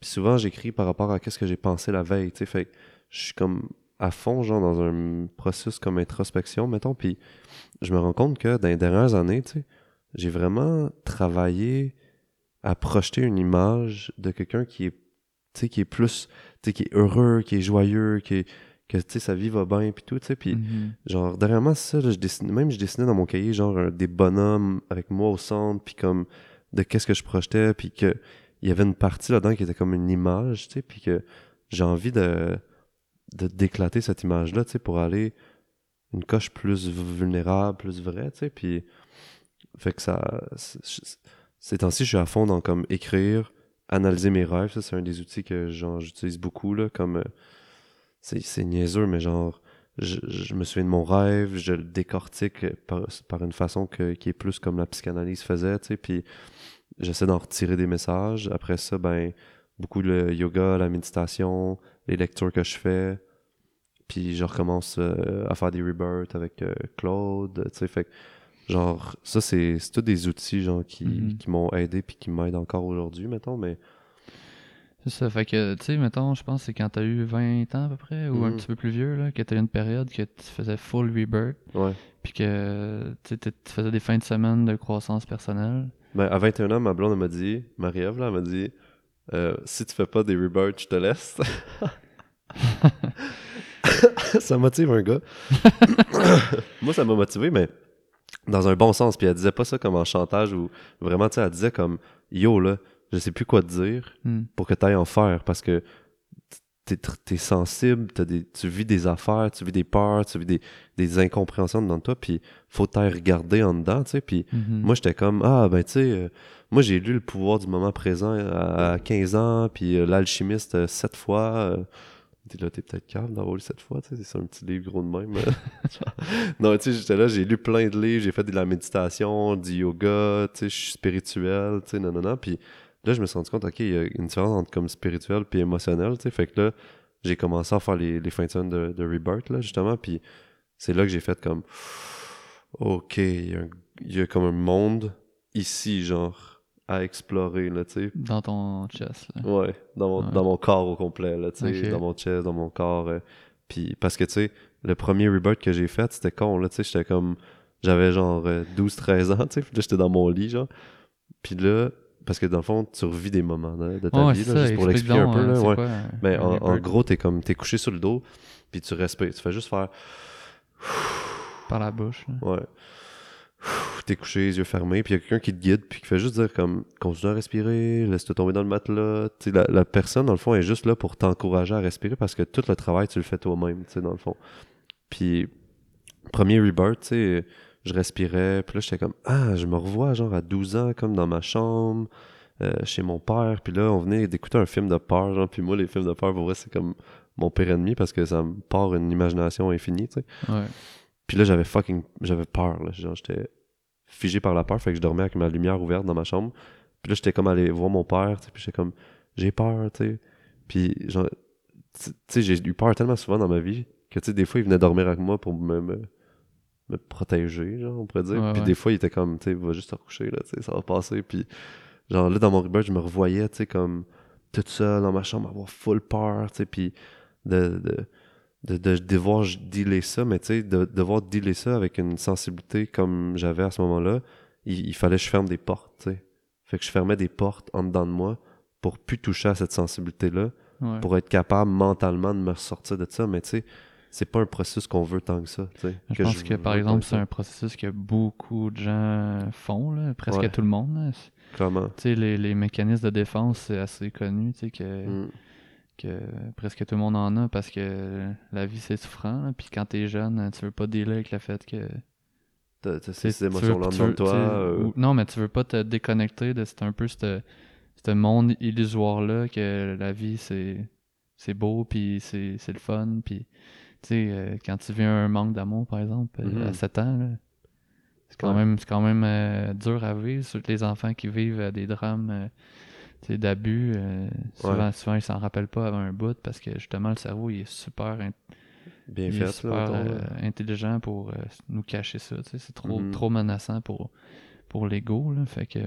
Puis souvent, j'écris par rapport à qu'est-ce que j'ai pensé la veille, tu sais. Fait que je suis comme à fond, genre, dans un processus comme introspection, mettons. Puis je me rends compte que dans les dernières années, tu sais, j'ai vraiment travaillé à projeter une image de quelqu'un qui est, tu sais, qui est plus, tu sais, qui est heureux, qui est joyeux, qui est, que, tu sais, sa vie va bien, puis tout, tu sais. Puis Mhm. Genre, dernièrement, c'est ça, là, je dessine, même je dessinais dans mon cahier, genre, des bonhommes avec moi au centre, puis comme, de qu'est-ce que je projetais, puis que il y avait une partie là-dedans qui était comme une image, tu sais, puis que j'ai envie de, de d'éclater cette image-là, tu pour aller une coche plus vulnérable, plus vraie, tu sais, puis fait que ça, ces temps-ci, je suis à fond dans comme écrire, analyser mes rêves, ça, c'est un des outils que, genre, j'utilise beaucoup, là, comme, euh, c'est, c'est niaiseux, mais genre, je, je me souviens de mon rêve, je le décortique par, par une façon que, qui est plus comme la psychanalyse faisait, tu sais, puis j'essaie d'en retirer des messages. Après ça, ben, beaucoup le yoga, la méditation, les lectures que je fais, puis je recommence euh, à faire des rebirths avec euh, Claude, tu sais, fait genre, ça, c'est, tous des outils, genre, qui, Mhm. qui m'ont aidé puis qui m'aident encore aujourd'hui, mettons, mais... C'est ça, fait que, tu sais, mettons, je pense que c'est quand t'as eu 20 ans à peu près, ou un Mhm. petit peu plus vieux, là, que t'as eu une période que tu faisais full rebirth, Ouais. puis que tu faisais des fins de semaine de croissance personnelle. Ben, à 21 ans, ma blonde, m'a dit, Marie-Ève, là, elle m'a dit, euh, si tu fais pas des rebirths, je te laisse. ça motive un gars. Moi, ça m'a motivé, mais dans un bon sens. Puis elle disait pas ça comme en chantage ou vraiment, tu sais, elle disait comme Yo, là, je sais plus quoi te dire Hmm. pour que tu ailles en faire parce que t'es, sensible, t'as des, tu vis des affaires, tu vis des peurs, tu vis des, des incompréhensions dans toi, puis faut t'aille regarder en dedans, tu sais. Puis Mhm. moi, j'étais comme, ah, ben, tu sais, euh, moi, j'ai lu Le pouvoir du moment présent à, à 15 ans, puis euh, L'alchimiste euh, sept fois. euh, T'es là, t'es peut-être calme d'avoir lu sept fois, tu sais, c'est un petit livre gros de même. non, tu sais, j'étais là, j'ai lu plein de livres, j'ai fait de la méditation, du yoga, tu sais, je suis spirituel, tu sais, non, non, non. Puis là, je me suis rendu compte, OK, il y a une différence entre comme spirituel puis émotionnel, tu sais. Fait que là, j'ai commencé à faire les, les fins de semaine de, de Rebirth, là, justement. Puis c'est là que j'ai fait comme, OK, il y, a un- il y a comme un monde ici, genre, à explorer, là, tu sais. Dans ton chest, là. Ouais, dans mon, Ouais. dans mon corps au complet, là, tu sais, dans mon chest, dans mon corps. euh, puis parce que, tu sais, le premier rebirth que j'ai fait, c'était con, là, tu sais, j'étais comme, j'avais genre 12-13 ans, tu sais, puis là, j'étais dans mon lit, genre. Puis là, parce que dans le fond, tu revis des moments là, de ta vie, là, ça, juste pour explique l'expliquer un peu, là, ouais. quoi, Mais en, gros, t'es comme, t'es couché sur le dos, puis tu respires, tu fais juste faire, Par la bouche. là. ouais. T'es couché, les yeux fermés, puis il y a quelqu'un qui te guide, puis qui fait juste dire comme continue à respirer, laisse-toi tomber dans le matelas. La personne, dans le fond, est juste là pour t'encourager à respirer parce que tout le travail, tu le fais toi-même, tu sais, dans le fond. Puis, premier rebirth, tu sais, je respirais, puis là, j'étais comme ah, je me revois genre à 12 ans, comme dans ma chambre, euh, chez mon père, puis là, on venait d'écouter un film de peur, genre, puis moi, les films de peur, pour vrai, c'est comme mon pire ennemi parce que ça me part une imagination infinie, tu sais. Ouais. Puis là, j'avais fucking. J'avais peur, là. Genre, j'étais figé par la peur, fait que je dormais avec ma lumière ouverte dans ma chambre. Puis là, j'étais comme allé voir mon père, tu sais, puis j'étais comme, j'ai peur, tu sais. Puis, genre, tu sais, j'ai eu peur tellement souvent dans ma vie que, tu sais, des fois, il venait dormir avec moi pour me, me, protéger, genre, on pourrait dire. Ouais, puis ouais. des fois, il était comme, tu sais, va juste te recoucher, là, tu sais, ça va passer. Puis, genre, là, dans mon rebirth, je me revoyais, tu sais, comme, toute seule dans ma chambre, avoir full peur, tu sais, puis de, de, de, de devoir dealer ça, mais tu sais, de devoir dealer ça avec une sensibilité comme j'avais à ce moment-là, il, il fallait que je ferme des portes, tu sais. Fait que je fermais des portes en dedans de moi pour plus toucher à cette sensibilité-là, Ouais. pour être capable mentalement de me ressortir de ça, mais tu sais, c'est pas un processus qu'on veut tant que ça. Je pense que, par exemple, c'est un processus que beaucoup de gens font, là, presque Ouais. tout le monde. là. Sais, les, les mécanismes de défense, c'est assez connu, tu sais, que, Mm. que presque tout le monde en a parce que la vie, c'est souffrant. Puis quand t'es jeune, tu veux pas dealer avec le fait que T'as ces émotions-là de toi. euh, ou- non, mais tu veux pas te déconnecter de c'est un peu ce monde illusoire-là que la vie, c'est c'est beau, puis c'est le fun, puis sais, euh, quand tu vis un manque d'amour, par exemple, euh, Mhm. à 7 ans, c'est quand Ouais. même, c'est quand même euh, dur à vivre, surtout les enfants qui vivent des drames d'abus, euh, souvent, souvent ils s'en rappellent pas avant un bout parce que justement le cerveau il est super in- bien il est fait, super là, euh, intelligent pour euh, nous cacher ça. C'est trop, Mhm. trop menaçant pour, pour l'ego. là, Fait que,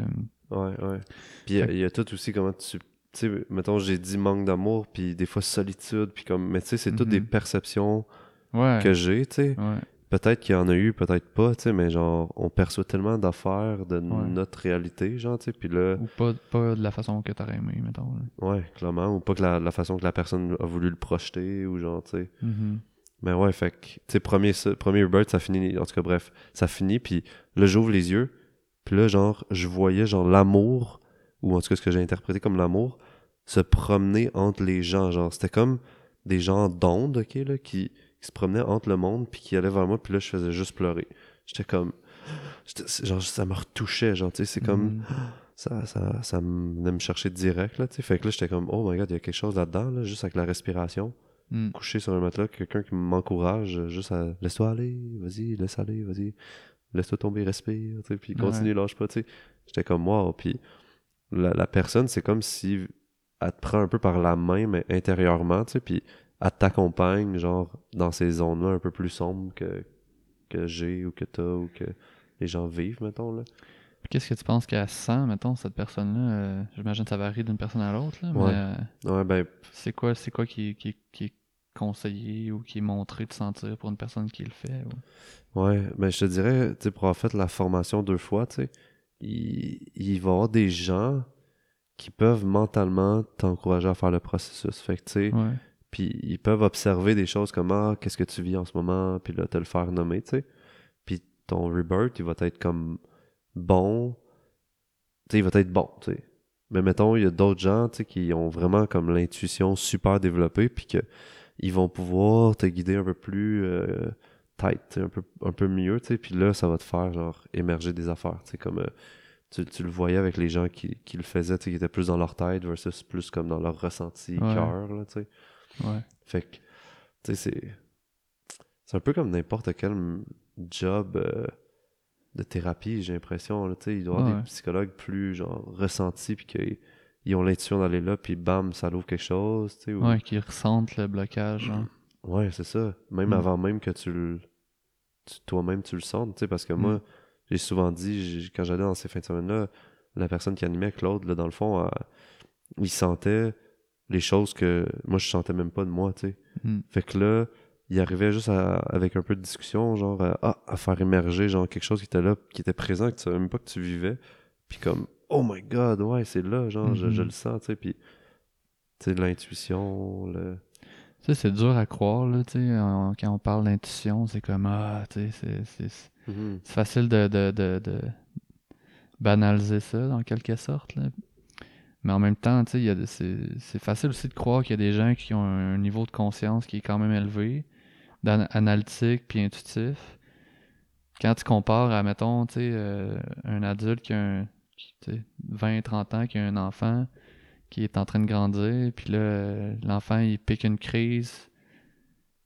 Ouais, ouais. Puis il y y, a tout aussi comment tu. Tu sais, mettons, j'ai dit manque d'amour, puis des fois solitude, puis comme. Mais tu sais, c'est toutes des Mhm. perceptions ouais. que j'ai, tu sais. ouais. Peut-être qu'il y en a eu, peut-être pas, tu sais, mais genre, on perçoit tellement d'affaires de Ouais. notre réalité, genre, tu sais, puis là, Ou pas, pas de la façon que t'aurais aimé, mettons. là. ouais, clairement, ou pas que la, la façon que la personne a voulu le projeter, ou genre, tu sais. Mhm. Mais ouais, fait que, tu sais, premier, premier Rebirth, ça finit, en tout cas, bref, ça finit, puis là, j'ouvre les yeux, puis là, genre, je voyais, genre, l'amour, ou en tout cas, ce que j'ai interprété comme l'amour, se promener entre les gens, genre, c'était comme des gens d'onde, ok, là, qui, qui se promenaient entre le monde, puis qui allaient vers moi, puis là, je faisais juste pleurer. J'étais comme, genre, ça me retouchait, genre, tu sais, c'est comme, Mhm. ça, ça, ça me venait me chercher direct, là, tu sais, fait que là, j'étais comme, oh my god, il y a quelque chose là-dedans, là, juste avec la respiration Mhm. couché sur un matelas, quelqu'un qui m'encourage juste à laisse-toi aller, vas-y, laisse aller, vas-y, laisse-toi tomber, respire, tu sais, puis continue, lâche pas, tu sais. J'étais comme wow, puis la, la personne, c'est comme si elle te prend un peu par la main, mais intérieurement, tu sais, puis elle t'accompagne, genre, dans ces zones-là un peu plus sombres que, que j'ai ou que t'as ou que les gens vivent, mettons, là. Qu'est-ce que tu penses qu'elle sent, mettons, cette personne-là? Euh, J'imagine que ça varie d'une personne à l'autre, là, Ouais. mais euh, Ouais, ben, c'est quoi, c'est quoi qui, qui, qui est conseillé ou qui est montré de sentir pour une personne qui le fait ou- Ouais, mais je te dirais, tu sais, pour avoir fait la formation deux fois, tu sais, il, il va y avoir des gens qui peuvent mentalement t'encourager à faire le processus. Fait que, tu sais, Ouais. puis ils peuvent observer des choses comme ah, qu'est-ce que tu vis en ce moment, puis là te le faire nommer, tu sais. Puis ton rebirth, il va être comme bon, tu sais, il va être bon, tu sais. Mais mettons, il y a d'autres gens, tu sais, qui ont vraiment comme l'intuition super développée, puis que ils vont pouvoir te guider un peu plus euh, sais, un peu, un peu mieux, tu sais. Puis là, ça va te faire genre émerger des affaires, tu sais, comme euh, tu, tu le voyais avec les gens qui, qui le faisaient, tu sais, qui étaient plus dans leur tête versus plus comme dans leur ressenti Ouais. cœur, là, tu sais. Ouais. Fait que, tu sais, c'est. C'est un peu comme n'importe quel job euh, de thérapie, j'ai l'impression. Tu sais, il doit y avoir Ouais. des psychologues plus, genre, ressentis, puis qu'ils ils ont l'intuition d'aller là, puis bam, ça l'ouvre quelque chose, tu sais. ou- Ouais, qui ressentent le blocage. Ouais, c'est ça. Même Mm. avant même que tu le. tu- Toi-même, tu le sentes, tu sais, parce que Mm. moi, j'ai souvent dit, quand j'allais dans ces fins de semaine-là, la personne qui animait, Claude, là, dans le fond, elle- il sentait les choses que moi, je sentais même pas de moi, tu sais. Mm. Fait que là, il arrivait juste à- avec un peu de discussion, genre, à, ah, à faire émerger, genre, quelque chose qui était là, qui était présent, que tu savais même pas que tu vivais. Puis comme, oh my god, ouais, c'est là, genre, je, je Mhm. le sens, tu sais. Puis, tu sais, l'intuition, le. Tu sais, c'est dur à croire, là, tu sais, on- quand on parle d'intuition, c'est comme, ah, tu sais, c'est- Mhm. facile de, de, de, de banaliser ça, dans quelque sorte, là. Mais en même temps, tu sais, c'est c'est facile aussi de croire qu'il y a des gens qui ont un niveau de conscience qui est quand même élevé, analytique puis intuitif. Quand tu compares à, mettons, tu sais, euh, un adulte qui a un, qui, tu sais, 20, 30 ans, qui a un enfant qui est en train de grandir, puis là, l'enfant, il pique une crise,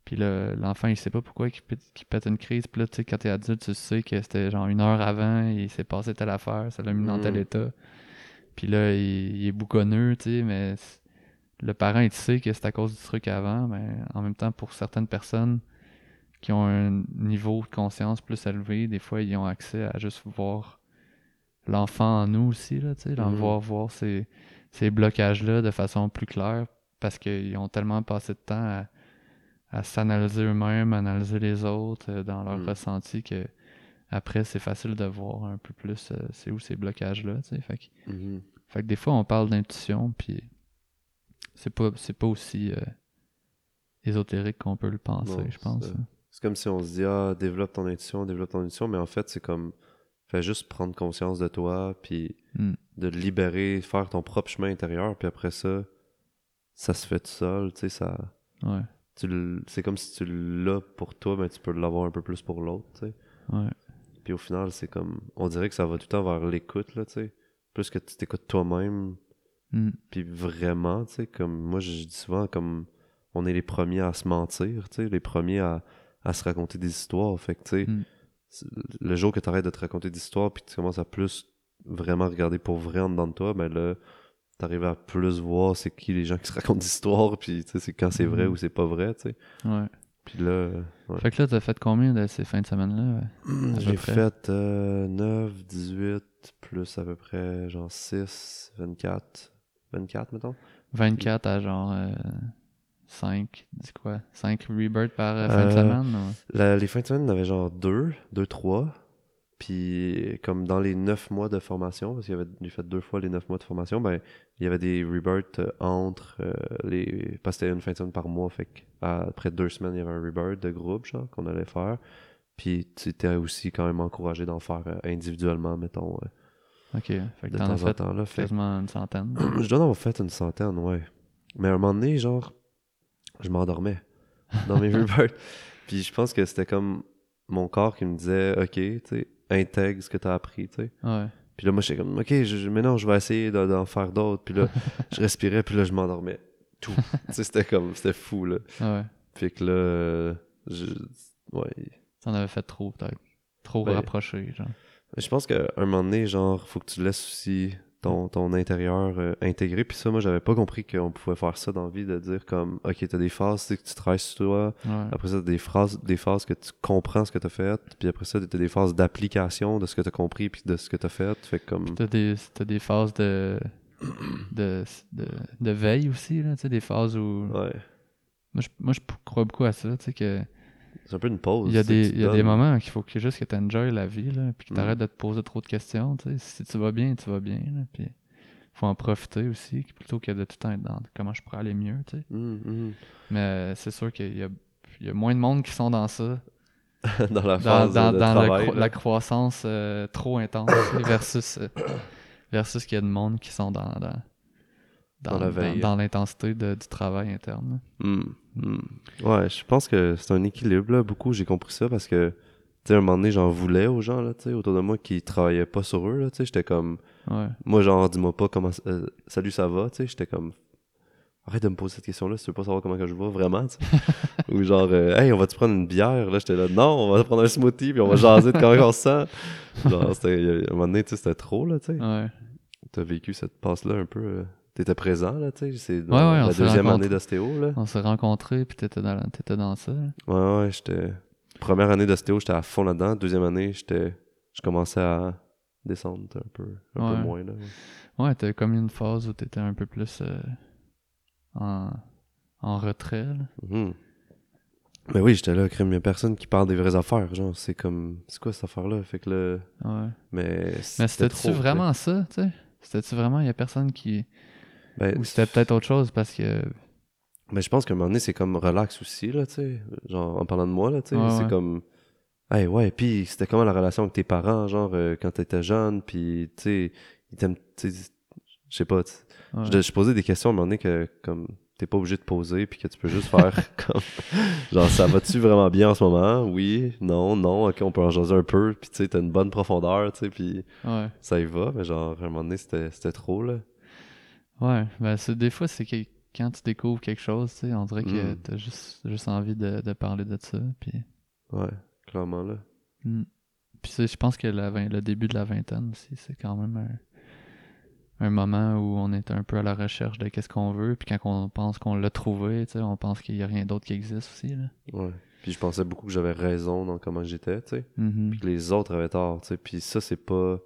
puis là, l'enfant, il sait pas pourquoi il pète, pète une crise, puis là, tu sais, quand t'es adulte, tu sais que c'était genre une heure avant, il s'est passé telle affaire, ça l'a mis dans tel Mm. état. Puis là, il, il est bougonneux, tu sais, mais le parent, il sait que c'est à cause du truc avant, mais en même temps, pour certaines personnes qui ont un niveau de conscience plus élevé, des fois, ils ont accès à juste voir l'enfant en nous aussi, là, tu sais, Mhm. voir voir ces, ces blocages-là de façon plus claire, parce qu'ils ont tellement passé de temps à, à s'analyser eux-mêmes, analyser les autres euh, dans leur Mhm. ressenti que après c'est facile de voir un peu plus euh, c'est où ces blocages là tu sais fait que, Mhm. fait que des fois on parle d'intuition puis c'est pas c'est pas aussi euh, ésotérique qu'on peut le penser Non, je pense c'est- hein. C'est comme si on se dit, ah, développe ton intuition, développe ton intuition, mais en fait, c'est comme, fais juste prendre conscience de toi, puis Mm. de libérer, faire ton propre chemin intérieur, puis après ça, ça se fait tout seul, tu sais, ça... ouais C'est comme si tu l'as pour toi, mais tu peux l'avoir un peu plus pour l'autre, tu sais. ouais Puis au final, c'est comme, on dirait que ça va tout le temps vers l'écoute, là, tu sais. Plus que tu t'écoutes toi-même, Mm. puis vraiment, tu sais, comme, moi, je dis souvent, comme, on est les premiers à se mentir, tu sais, les premiers à, à se raconter des histoires, fait que, tu sais, Mm. Le jour que tu arrêtes de te raconter des histoires puis que tu commences à plus vraiment regarder pour vrai en dedans de toi, ben là, t'arrives à plus voir c'est qui les gens qui se racontent des histoires puis tu sais, c'est quand c'est vrai Mhm. ou c'est pas vrai, tu sais. ouais Puis là, ouais. fait que là t'as fait combien de ces fins de semaine là à j'ai fait euh, 9, 18, plus à peu près genre 6, 24, 24 mettons. 24 à genre euh, 5 c'est quoi? 5 rebirths par euh, fin de Euh, semaine ou- La- les fins de semaine, en avait genre 2, 2, 3. Puis comme dans les 9 mois de formation, parce qu'il y avait j'ai fait deux fois les 9 mois de formation, ben il y avait des rebirths euh, entre euh, les. Parce que c'était une fin de semaine par mois, fait après deux semaines, il y avait un rebirth de groupe, genre, qu'on allait faire. Puis tu étais aussi quand même encouragé d'en faire euh, individuellement, mettons, euh, ok fait que de t'en temps as en fait temps. Là, fait quasiment une centaine je dois en avoir fait une centaine, ouais. Mais à un moment donné, genre, je m'endormais dans mes rebirths. Puis je pense que c'était comme mon corps qui me disait, OK, tu sais, intègre ce que t'as appris, tu sais. ouais Puis là, moi, j'étais comme, OK, je, je- mais non, je vais essayer de- d'en faire d'autres. Puis là, je respirais, puis là, je m'endormais. Tout. tu sais, c'était comme, c'était fou, là. ouais Puis que là, je, ouais. T'en avais fait trop, peut-être. Trop rapproché, genre. Je pense qu'à un moment donné, genre, faut que tu laisses aussi ton, ton intérieur euh, intégré. Puis ça, moi, j'avais pas compris qu'on pouvait faire ça dans la vie, de dire comme, OK, t'as des phases, que tu travailles sur toi. Ouais. Après ça, t'as des phrases, des phases que tu comprends ce que t'as fait. Puis après ça, t'as des phases d'application de ce que t'as compris puis de ce que t'as fait. Fait comme, T'as des, des phases de, de, de, de veille aussi, là, tu sais, des phases où... ouais. Moi, je, moi, je crois beaucoup à ça, tu sais, que C'est un peu une pause. il y a tu des, tu il y a des moments qu'il faut que juste que tu enjoy la vie, là, puis que Mm. t'arrêtes de te poser trop de questions, tu. Si tu vas bien, tu vas bien, là, puis faut en profiter aussi, plutôt que de tout le temps être dans comment je pourrais aller mieux, tu. Hum, hum. Mais euh, c'est sûr qu'il y a, il y a moins de monde qui sont dans ça, dans la phase dans- de dans le travail. cro- là. la croissance euh, trop intense versus, euh, versus qu'il y a de monde qui sont dans, dans, Dans l'intensité du travail interne. Hum. Ouais, je pense que c'est un équilibre, là, beaucoup. J'ai compris ça parce que, tu sais, à un moment donné, j'en voulais aux gens, là, tu sais, autour de moi qui travaillaient pas sur eux, là, tu sais. J'étais comme, Ouais. moi, genre, dis-moi pas comment, euh, salut, ça va, tu sais. J'étais comme, arrête de me poser cette question-là si tu veux pas savoir comment que je vais vraiment, tu sais. Ou genre, euh, hey, on va-tu prendre une bière? Là, j'étais là, non, on va prendre un smoothie puis on va jaser de comment on se sent. Genre, c'était, à un moment donné, tu sais, c'était trop, là, tu sais. Ouais. T'as vécu cette passe-là un peu, euh, t'étais présent, là, tu sais. C'est Ouais, ouais, on la s'est deuxième année d'ostéo, là. On s'est rencontrés, puis t'étais dans, t'étais dans ça. là. Ouais, ouais, j'étais. Première année d'ostéo, j'étais à fond là-dedans. Deuxième année, j'étais. Je commençais à descendre un peu, un Ouais. peu moins, là. Ouais, t'as comme une phase où t'étais un peu plus euh, en, en retrait. là. Mhm. Mais oui, j'étais là, crème. Il y a personne qui parle des vraies affaires. Genre, c'est comme. C'est quoi cette affaire-là? Fait que là. Ouais. Mais. Mais c'était-tu vraiment ça, tu sais? C'était-tu vraiment, il y a personne qui... Ben, Ou c'était peut-être autre chose parce que... Mais je pense qu'à un moment donné, c'est comme relax aussi, là, tu sais. Genre, en parlant de moi, là, tu sais. C'est ouais. comme. Hey, ouais, puis c'était comment la relation avec tes parents, genre, euh, quand t'étais jeune, puis, tu sais, ils t'aiment, tu sais, je sais pas, tu- ouais. Je, je posais des questions à un moment donné que, comme, t'es pas obligé de poser, puis que tu peux juste faire comme. Genre, ça va-tu vraiment bien en ce moment? Oui, non, non, ok, on peut en jaser un peu, puis tu sais, t'as une bonne profondeur, tu sais, puis Ouais. ça y va, mais genre, à un moment donné, c'était trop, là. Ouais. Ben, c'est, des fois, c'est que quand tu découvres quelque chose, tu sais, on dirait que Mm. t'as juste, juste envie de, de parler de ça. Puis, Ouais, clairement, là. Mm. Puis je pense que la vingt- le début de la vingtaine aussi, c'est quand même un, un moment où on est un peu à la recherche de qu'est-ce qu'on veut. Puis quand on pense qu'on l'a trouvé, tu sais, on pense qu'il n'y a rien d'autre qui existe aussi. Là. Ouais. Puis je pensais beaucoup que j'avais raison dans comment j'étais, tu sais. Mhm. puis que les autres avaient tort, tu sais. Puis ça, c'est pas...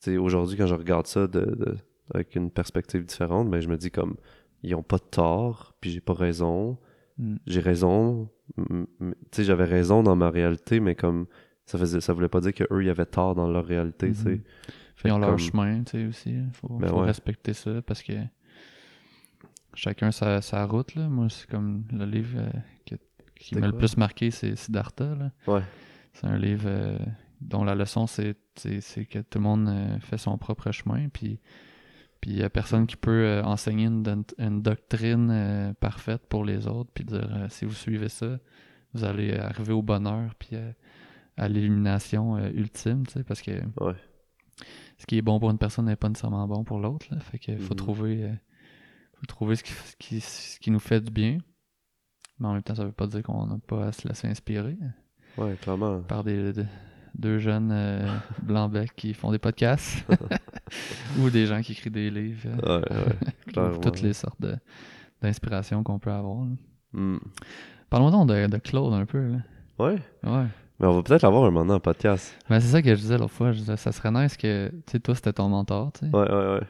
Tu sais, aujourd'hui, quand je regarde ça de, de- avec une perspective différente, ben, je me dis comme, ils ont pas de tort, puis j'ai pas raison. Mm. J'ai raison, tu sais, j'avais raison dans ma réalité, mais comme, ça faisait, ça voulait pas dire que eux ils avaient tort dans leur réalité, tu sais. Mhm. Fait Ils ont leur comme- chemin, tu sais, aussi. Il faut, Ben faut ouais. respecter ça parce que chacun sa, sa route. Là. Moi, c'est comme le livre euh, que- qui m'a le plus marqué, c'est Siddhartha. Là. Ouais. C'est un livre euh, dont la leçon, c'est que tout le monde euh, fait son propre chemin. Puis puis il n'y a personne qui peut euh, enseigner une, une doctrine euh, parfaite pour les autres. Puis dire euh, si vous suivez ça, vous allez arriver au bonheur. Puis euh, à l'illumination euh, ultime. tu sais, Parce que Ouais. ce qui est bon pour une personne n'est pas nécessairement bon pour l'autre. Fait que faut Mhm. trouver, euh, faut trouver ce qui, ce, qui, ce qui nous fait du bien. Mais en même temps, ça veut pas dire qu'on n'a pas à se laisser inspirer Ouais, clairement. par des de- deux jeunes euh, blancs becs qui font des podcasts ou des gens qui écrivent des livres. euh, Ouais, ouais, toutes les sortes d'inspirations qu'on peut avoir. Hmm. Parlons donc de, de Claude un peu. Là. Ouais. Ouais. Mais on va peut-être l'avoir un moment en podcast. Ben, c'est ça que je disais l'autre fois. Je disais, ça serait nice que, tu sais, toi, c'était ton mentor, tu sais. Ouais, ouais, ouais.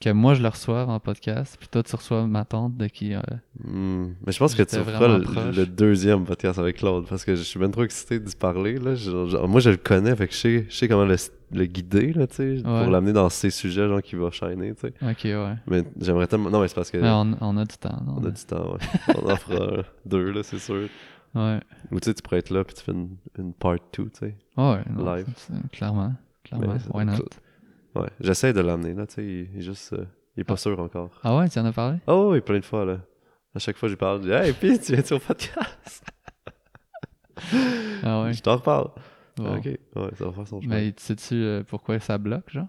Que moi je le reçoive en podcast, puis toi tu reçois ma tante de qui. euh, Hmm. Mais je pense que tu feras le, deuxième podcast avec Claude parce que je suis bien trop excité d'y parler. Là. Moi, je le connais, fait que je sais, je sais comment le, le guider là, tu sais, pour Ouais. l'amener dans ces sujets genre, qui va shiner. tu sais. Ok, ouais. Mais j'aimerais tellement. Non, mais c'est parce que Mais on, on a du temps, non? on a du temps. Ouais. on en fera deux, là, c'est sûr. Ouais. Ou tu sais, tu pourrais être là puis tu fais une, une part 2, tu sais. Ouais, non, Live. clairement. Clairement. Mais Why not? Ouais, j'essaie de l'amener, là, tu sais. Il, il est juste. euh, il est pas sûr encore. Ah ouais, tu en as parlé? Oh, oui, plein de fois, là. À chaque fois, je lui parle. Je dis, hey, puis tu viens-tu au podcast? Ah ouais. Je t'en reparle. Bon. Ok, ouais, ça va faire son chemin. Mais sais-tu euh, pourquoi ça bloque, genre?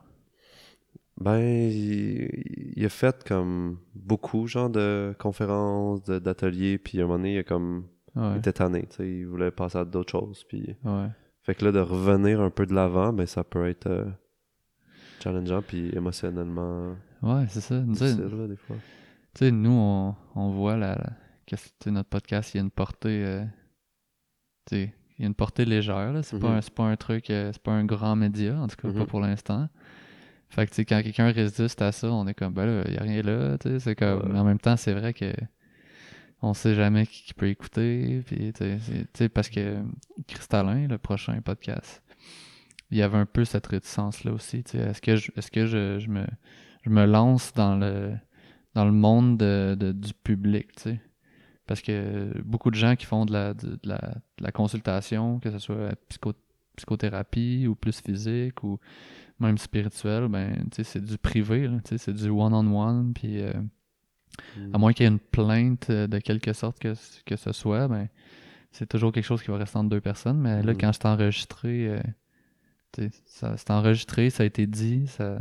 Ben, il, il a fait comme beaucoup, genre, de conférences, d'ateliers, puis à un moment donné, il, a comme, il Ouais. était tanné, tu sais, il voulait passer à d'autres choses, puis... Ouais. Fait que là, de revenir un peu de l'avant, ben, ça peut être euh, challengeant, puis émotionnellement Ouais, c'est ça. Là, des fois. tu sais, nous, on, on voit la, la- que notre podcast, il y a une portée. euh, tu sais, il y a une portée légère, là. C'est pas, Mhm. un- c'est pas un truc. euh, c'est pas un grand média, en tout cas, pas Mhm. pour l'instant. Fait que, tu sais, quand quelqu'un résiste à ça, on est comme, ben là, il y a rien là, tu sais. C'est comme. Ouais. En même temps, c'est vrai que. On sait jamais qui, qui peut écouter. Puis, tu sais, parce que Cristallin, le prochain podcast, il y avait un peu cette réticence-là aussi. Est-ce que, je, est-ce que je, je me, je me lance dans le dans le monde de, de- du public. Parce que beaucoup de gens qui font de la, de, la, de la consultation, que ce soit psycho- psychothérapie ou plus physique ou même spirituel, ben, c'est du privé, là, c'est du one-on-one, puis euh, à moins qu'il y ait une plainte euh, de quelque sorte que, que ce soit, ben, c'est toujours quelque chose qui va rester entre deux personnes. Mais là, Mhm. quand c'est enregistré, euh, c'est enregistré, ça a été dit, ça,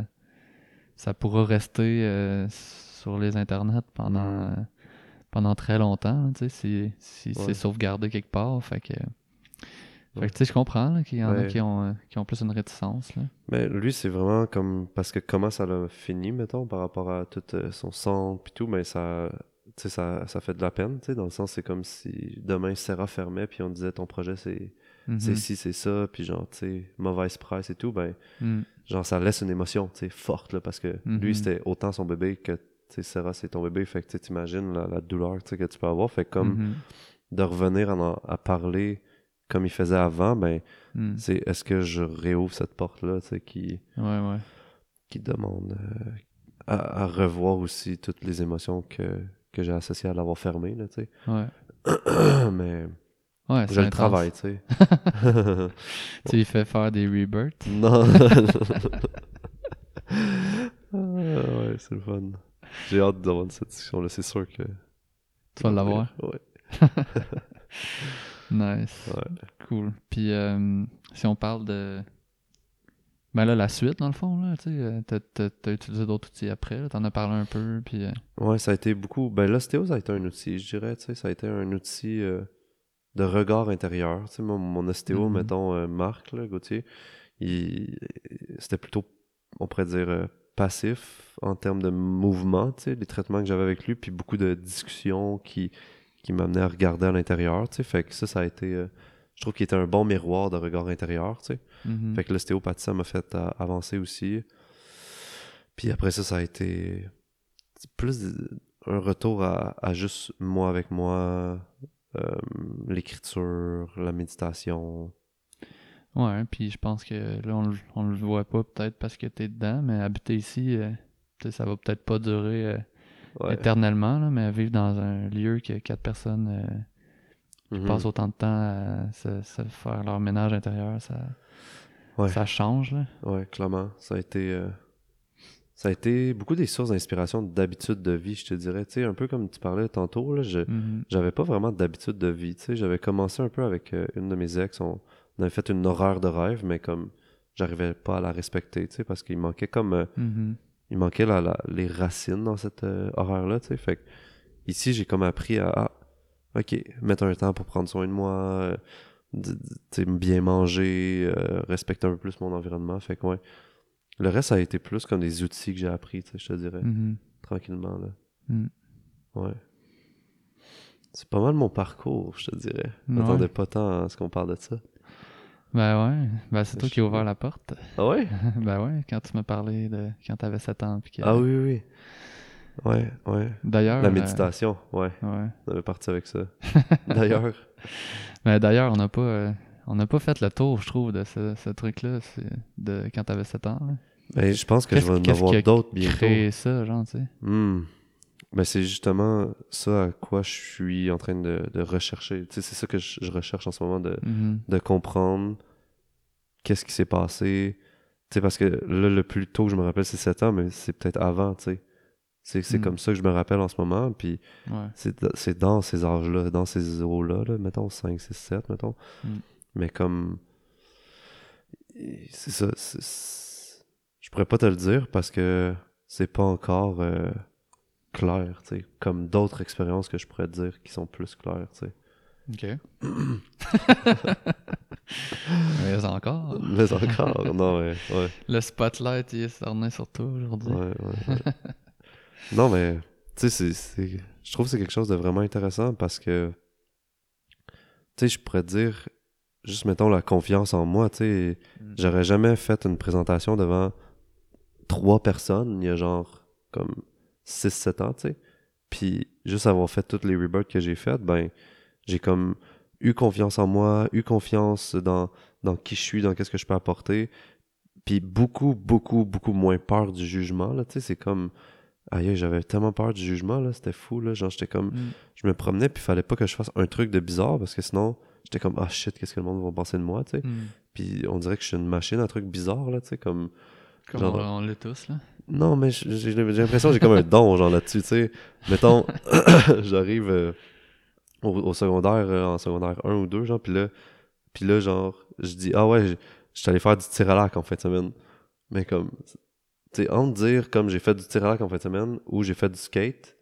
ça pourra rester euh, sur les internets pendant, euh, pendant très longtemps, tu sais, si, si Ouais. c'est sauvegardé quelque part. Fait que, fait Ouais. que, tu sais, je comprends qu'il y en a qui ont, euh, qui ont plus une réticence. Là. Mais lui, c'est vraiment comme. Parce que comment ça l'a fini, mettons, par rapport à tout euh, son sang puis tout, mais ça. Ça, ça fait de la peine, dans le sens, c'est comme si demain Serra fermait, puis on disait ton projet, c'est Mhm. c'est ci, c'est ça, puis genre, tu sais, mauvaise presse et tout, ben, Mm. genre, ça laisse une émotion, tu sais, forte, là, parce que Mhm. lui, c'était autant son bébé que, tu sais, Serra, c'est ton bébé, fait que, tu sais, t'imagines la, la douleur, tu sais, que tu peux avoir, fait que comme Mhm. de revenir en- à parler comme il faisait avant, ben, Mm. c'est est-ce que je réouvre cette porte-là, tu sais, qui Ouais, ouais. qui demande euh, à, à revoir aussi toutes les émotions que, que j'ai associées à l'avoir fermé, là, tu sais. Ouais. Mais Ouais, je c'est le intense. travaille, tu sais. Tu lui fais faire des rebirths? non. Ah, ouais, c'est le fun. J'ai hâte d'avoir cette discussion-là, c'est sûr que... Tu vas l'avoir. Ouais. Nice. Ouais. Cool. Puis euh, si on parle de. Ben là, la suite, dans le fond, là, tu sais, euh, t'as- utilisé d'autres outils après, là, t'en as parlé un peu, puis... euh, Ouais, ça a été beaucoup... Ben, l'ostéo, ça a été un outil, je dirais, tu sais, ça a été un outil euh, de regard intérieur. Tu sais, mon, mon ostéo, Mhm. mettons, euh, Marc, là, Gauthier, il... c'était plutôt, on pourrait dire, euh, passif en termes de mouvement, tu sais, les traitements que j'avais avec lui, puis beaucoup de discussions qui, qui m'amenaient à regarder à l'intérieur, tu sais, fait que ça, ça a été... euh, je trouve qu'il était un bon miroir de regard intérieur, tu sais. mhm. Fait que l'ostéopathie, ça m'a fait avancer aussi. Puis après ça, ça a été plus un retour à, à juste moi avec moi, l'écriture, la méditation. Ouais, puis je pense que là, on, le- on le voit pas peut-être parce que t'es dedans, mais habiter ici, euh, ça va peut-être pas durer euh, Ouais. éternellement, là, mais vivre dans un lieu que quatre personnes euh, Mhm. passent autant de temps à se, se faire leur ménage intérieur, ça, Ouais. ça change, là. Ouais, clairement. Ça a été. euh, Ça a été beaucoup des sources d'inspiration d'habitude de vie, je te dirais. Tu sais, un peu comme tu parlais tantôt, là, je, Mhm. j'avais pas vraiment d'habitude de vie. Tu sais, j'avais commencé un peu avec euh, une de mes ex. On, on avait fait une horreur de rêve, mais comme j'arrivais pas à la respecter, tu sais, parce qu'il manquait comme. euh, Mhm. il manquait la- la- les racines dans cette euh, horreur-là, tu sais. Fait que ici, j'ai comme appris à, ah, ok, mettre un temps pour prendre soin de moi, d- d- tu sais, bien manger, respecter un peu plus mon environnement. Fait que, ouais. Le reste, ça a été plus comme des outils que j'ai appris, tu sais, je te dirais, Mhm. tranquillement, là. Mm. Ouais. C'est pas mal mon parcours, je te dirais. Je Ouais. pas tant à ce qu'on parle de ça. Ben ouais, ben c'est toi qui as ouvert la porte. Ah ouais? ben ouais, quand tu m'as parlé de quand t'avais 7 ans. puis Ah oui, oui, oui. Ouais, ouais. D'ailleurs. La euh, méditation, ouais. ouais. On avait parti avec ça. D'ailleurs. Ben d'ailleurs, on n'a pas, euh, on n'a pas fait le tour, je trouve, de ce, ce truc-là, de quand t'avais 7 ans. Ben, je pense que je vais en avoir d'autres bientôt. Créer ça, genre, tu sais? Hmm. Ben, c'est justement ça à quoi je suis en train de, de rechercher. Tu sais, c'est ça que je, je recherche en ce moment, de, Mhm. de comprendre qu'est-ce qui s'est passé. Tu sais, parce que là, le plus tôt que je me rappelle, c'est 7 ans, mais c'est peut-être avant, tu sais. C'est, Hmm. comme ça que je me rappelle en ce moment, puis Ouais. c'est, dans ces âges-là, dans ces eaux-là, là, mettons 5, 6, 7, mettons. Mais comme... C'est ça, je pourrais pas te le dire parce que c'est pas encore euh, clair, tu sais. Comme d'autres expériences que je pourrais te dire qui sont plus claires, tu sais. Ok. Mais encore. Mais encore, non, mais... Ouais, Le spotlight, il est cerné sur toi aujourd'hui. ouais, ouais, ouais. non, mais... Tu sais, c'est- c'est... Je trouve que c'est quelque chose de vraiment intéressant parce que... Tu sais, je pourrais te dire... Juste, mettons, la confiance en moi, tu sais... Mm. J'aurais jamais fait une présentation devant trois personnes, il y a genre comme 6-7 ans, tu sais. Puis juste avoir fait toutes les rebirths que j'ai faites, ben j'ai comme eu confiance en moi, eu confiance dans, dans qui je suis, dans qu'est-ce que je peux apporter. Puis beaucoup, beaucoup, beaucoup moins peur du jugement, là, tu sais, c'est comme... Aïe, j'avais tellement peur du jugement, là, c'était fou, là, genre, j'étais comme... Mm. Je me promenais, puis fallait pas que je fasse un truc de bizarre, parce que sinon, j'étais comme, ah shit, qu'est-ce que le monde va penser de moi, tu sais. Mm. Puis on dirait que je suis une machine à trucs bizarres, là, tu sais, comme... Comme Genre- on, on l'est tous, là. Non, mais j'ai j'ai l'impression que j'ai comme un don, genre, là-dessus, tu sais. Mettons, j'arrive euh, au, au secondaire, euh, en secondaire 1 ou 2, genre, puis là, puis là, genre, je dis, ah ouais, je je suis allé faire du tir à l'arc en fin de semaine. Mais comme, tu sais, entre dire comme j'ai fait du tir à l'arc en fin de semaine ou j'ai fait du skate,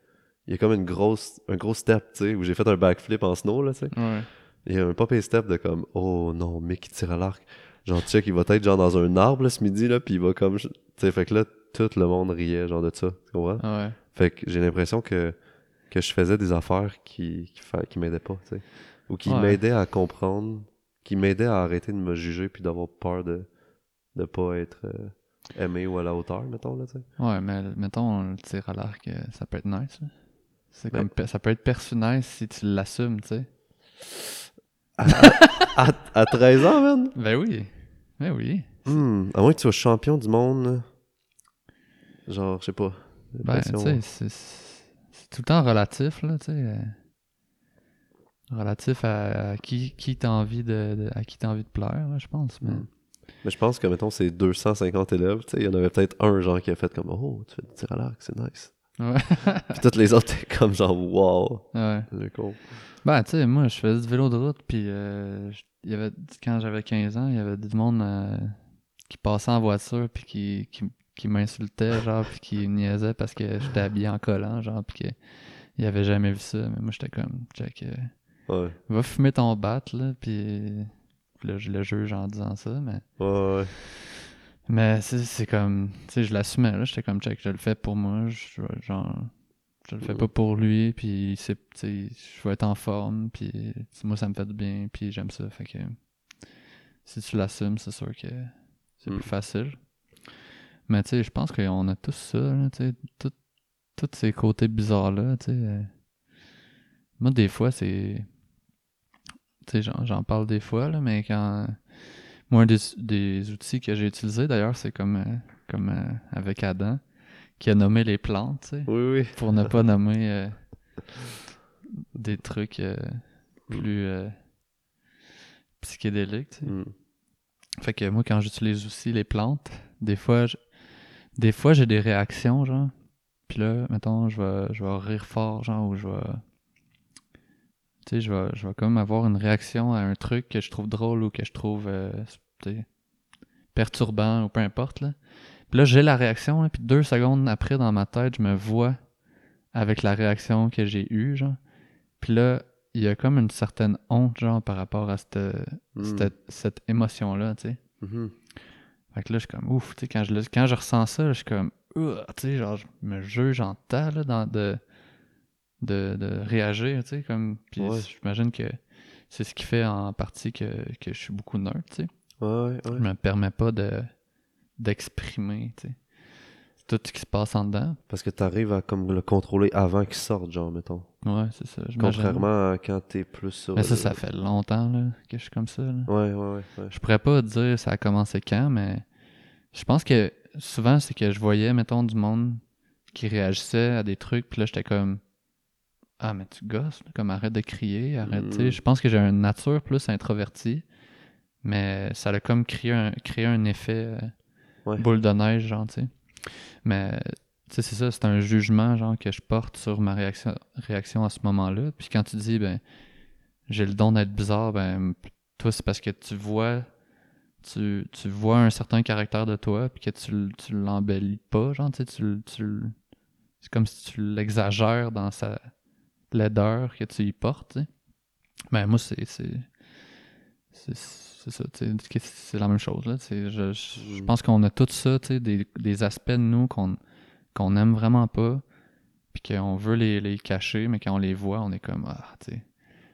il y a comme une grosse, un gros step, tu sais, où j'ai fait un backflip en snow, là, tu sais. Ouais. Il y a un pop step de comme, oh non, mec qui tire à l'arc. Genre, check, il va être genre dans un arbre, là, ce midi, là, puis il va comme, tu sais, fait que là, tout le monde riait, genre, de ça, tu comprends? Ouais. Fait que j'ai l'impression que, que je faisais des affaires qui, qui, qui m'aidaient pas, tu sais. Ou qui Ouais. m'aidaient à comprendre, qui m'aidaient à arrêter de me juger puis d'avoir peur de, de pas être euh, aimé ou à la hauteur, mettons, là, tu sais. Ouais, mais mettons, le tir à l'arc, euh, ça peut être nice. là. C'est Ben- comme, ça peut être perçu nice si tu l'assumes, tu sais. À, à 13 ans, man! Ben oui. Ben oui. Hmm, à moins que tu sois champion du monde, genre, je sais pas. Ben, tu sais, c'est c'est tout le temps relatif, là, tu sais. euh, relatif à, à qui, qui t'as envie de, de- à qui t'as envie de plaire, je pense. Mais... Hmm. Mais je pense que, mettons, c'est 250 élèves, tu sais, il y en avait peut-être un, genre, qui a fait comme, oh, tu fais du tir à l'arc, c'est nice. Ouais. Puis toutes les autres, t'es comme, genre, wow, ouais. le con. Ben, tu sais, moi, je faisais du vélo de route, puis euh, il y avait, quand j'avais 15 ans, il y avait du monde euh, qui passait en voiture, puis qui, qui, qui m'insultait, genre, puis qui niaisait parce que j'étais habillé en collant, genre, puis qu'il avait jamais vu ça. Mais moi, j'étais comme, check, euh, Ouais, va fumer ton bat, là, puis puis là, je le juge en disant ça, mais... ouais, ouais. Mais c'est c'est comme, tu sais, je l'assumais, là, j'étais comme, check, je le fais pour moi, je, genre, je le fais pas pour lui, puis c'est, tu sais, je veux être en forme, puis moi, ça me fait du bien, puis j'aime ça, fait que si tu l'assumes, c'est sûr que c'est Mm. plus facile. Mais tu sais, je pense qu'on a tous ça, là, tu sais, tout- tous ces côtés bizarres-là, tu sais. euh. Moi, des fois, c'est... Tu sais, j'en- j'en parle des fois, là, mais quand... Moi, un des, des outils que j'ai utilisé, d'ailleurs, c'est comme, euh, comme euh, avec Adam, qui a nommé les plantes, tu sais, Oui, oui. pour ne pas nommer euh, des trucs plus psychédéliques, tu sais. Hmm. Fait que moi, quand j'utilise aussi les plantes, des fois, je- des fois j'ai des réactions, genre. Puis là, mettons, je vais, je vais rire fort, genre, ou je vais. Tu sais, je vais, je vais comme avoir une réaction à un truc que je trouve drôle ou que je trouve, euh, perturbant ou peu importe, là. Puis là, j'ai la réaction, là, puis deux secondes après, dans ma tête, je me vois avec la réaction que j'ai eue, genre. Puis là, il y a comme une certaine honte, genre, par rapport à cette, Hmm. cette, cette émotion-là, tu sais. Mhm. Fait que là, je suis comme, ouf, tu sais, quand je, quand je ressens ça, là, je suis comme, tu sais, genre, je me juge en temps, là, dans, de, de, de réagir, tu sais, comme, puis Ouais. j'imagine que c'est ce qui fait en partie que, que je suis beaucoup nerd, tu sais. Ouais, ouais, Je me permets pas de, d'exprimer, tu sais, tout ce qui se passe en dedans. Parce que t'arrives à comme le contrôler avant qu'il sorte, genre, mettons. Ouais, c'est ça. Contrairement à quand t'es plus sur. Mais ça, le- ça fait longtemps, là, que je suis comme ça, là. Ouais, ouais, ouais. ouais. Je pourrais pas dire ça a commencé quand, mais je pense que souvent, c'est que je voyais, mettons, du monde qui réagissait à des trucs, puis là, j'étais comme Ah, mais tu gosses, comme arrête de crier, arrête. Mm. Je pense que j'ai une nature plus introvertie, mais ça a comme créé un, créé un effet euh, Ouais. boule de neige, genre, tu sais. Mais, tu sais, c'est ça, c'est un jugement, genre, que je porte sur ma réaction, réaction à ce moment-là. Puis quand tu dis, ben, j'ai le don d'être bizarre, ben, toi, c'est parce que tu vois tu, tu vois un certain caractère de toi puis que tu, tu l'embellis pas genre tu tu, c'est comme si tu l'exagères dans sa laideur que tu y portes tu sais. ben moi c'est c'est ça c'est la même chose là je, je, je pense qu'on a tout ça tu sais, des, des aspects de nous qu'on qu'on aime vraiment pas puis qu'on veut les, les cacher mais quand on les voit on est comme ah tu sais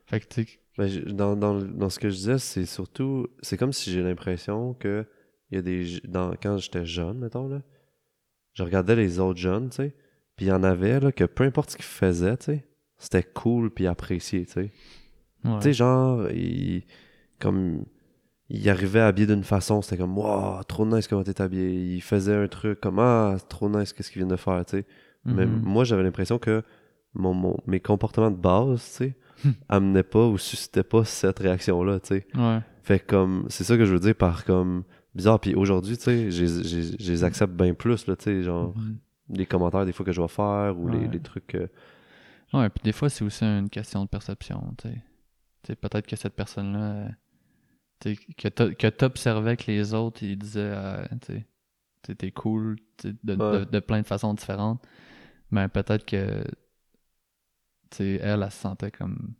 fait que Ben, je- dans, dans, dans ce que je disais, c'est surtout. C'est comme si j'ai l'impression que. Il y a des. Dans, quand j'étais jeune, mettons, là. Je regardais les autres jeunes, tu sais. Puis il y en avait, là, que peu importe ce qu'ils faisaient, tu sais. C'était cool puis apprécié, tu sais. ouais. Tu sais, genre, ils, comme, il arrivait habillé d'une façon, c'était comme, wow, trop nice comment t'es habillé. Il faisait un truc comme, ah, trop nice, qu'est-ce qu'il vient de faire, tu sais. Mais Mhm. moi, j'avais l'impression que mon, mon- mes comportements de base, tu sais, amenaient pas ou suscitaient pas cette réaction-là, tu sais. Ouais. Fait que comme, c'est ça que je veux dire par comme, bizarre. Puis aujourd'hui, tu sais, je les accepte bien plus, là, tu sais, genre, les commentaires des fois que je vais faire ou les, les trucs. euh, Ouais, puis des fois, c'est aussi une question de perception, tu sais. Peut-être que cette personne-là, euh, tu sais, que t'observais que les autres, ils disaient, euh, tu sais, t'es cool, de, Ouais. de, de plein de façons différentes, mais peut-être que, tu sais, elle, elle se sentait comme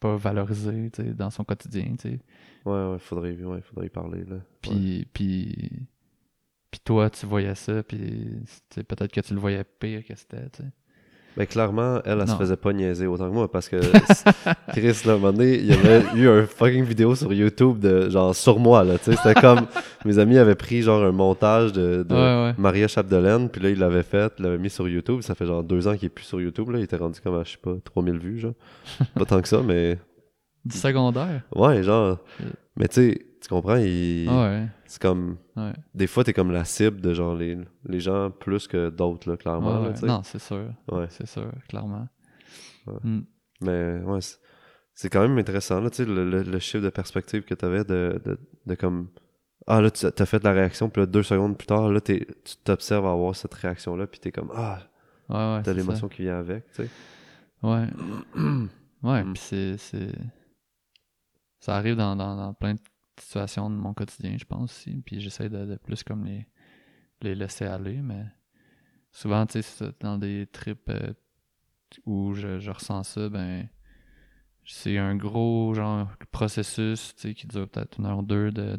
pas valorisée, tu sais, dans son quotidien, tu sais. Ouais, ouais, faudrait, ouais, faudrait y parler, là. Ouais. Puis, puis, puis toi, tu voyais ça, puis peut-être que tu le voyais pire que c'était, tu sais. Ben, clairement, elle, elle se faisait pas niaiser autant que moi parce que Chris, là, un moment donné, il y avait eu un fucking vidéo sur YouTube de genre sur moi, là, tu sais. C'était comme mes amis avaient pris genre un montage de, de Ouais, ouais. Maria Chapdelaine, puis là, il l'avait fait, il l'avait mis sur YouTube. Ça fait genre deux ans qu'il est plus sur YouTube, là. Il était rendu comme à, je sais pas, 3000 vues, genre. Pas tant que ça, mais Du secondaire? ouais, genre. Euh. Mais tu sais, tu comprends, il... Ouais, c'est comme. ouais. Des fois, t'es comme la cible de genre les, les gens plus que d'autres, là, clairement, Ouais, là. Non, c'est sûr. C'est sûr, clairement. Mm. Mais ouais, c'est- quand même intéressant, là, tu sais, le, le, le chiffre de perspective que tu avais de, de, de comme. Ah, là, tu as fait la réaction, puis là, deux secondes plus tard, là, t'es- tu t'observes avoir cette réaction-là, puis t'es comme, ah, t'as l'émotion qui vient avec, tu sais. Ouais. Ouais, Mm. puis c'est, c'est. Ça arrive dans, dans, dans plein de situations de mon quotidien, je pense aussi. Puis j'essaie de, de plus comme les, les laisser aller, mais souvent, tu sais, dans des trips euh, où je, je ressens ça, ben. C'est un gros genre processus tu sais, qui dure peut-être une heure ou deux de,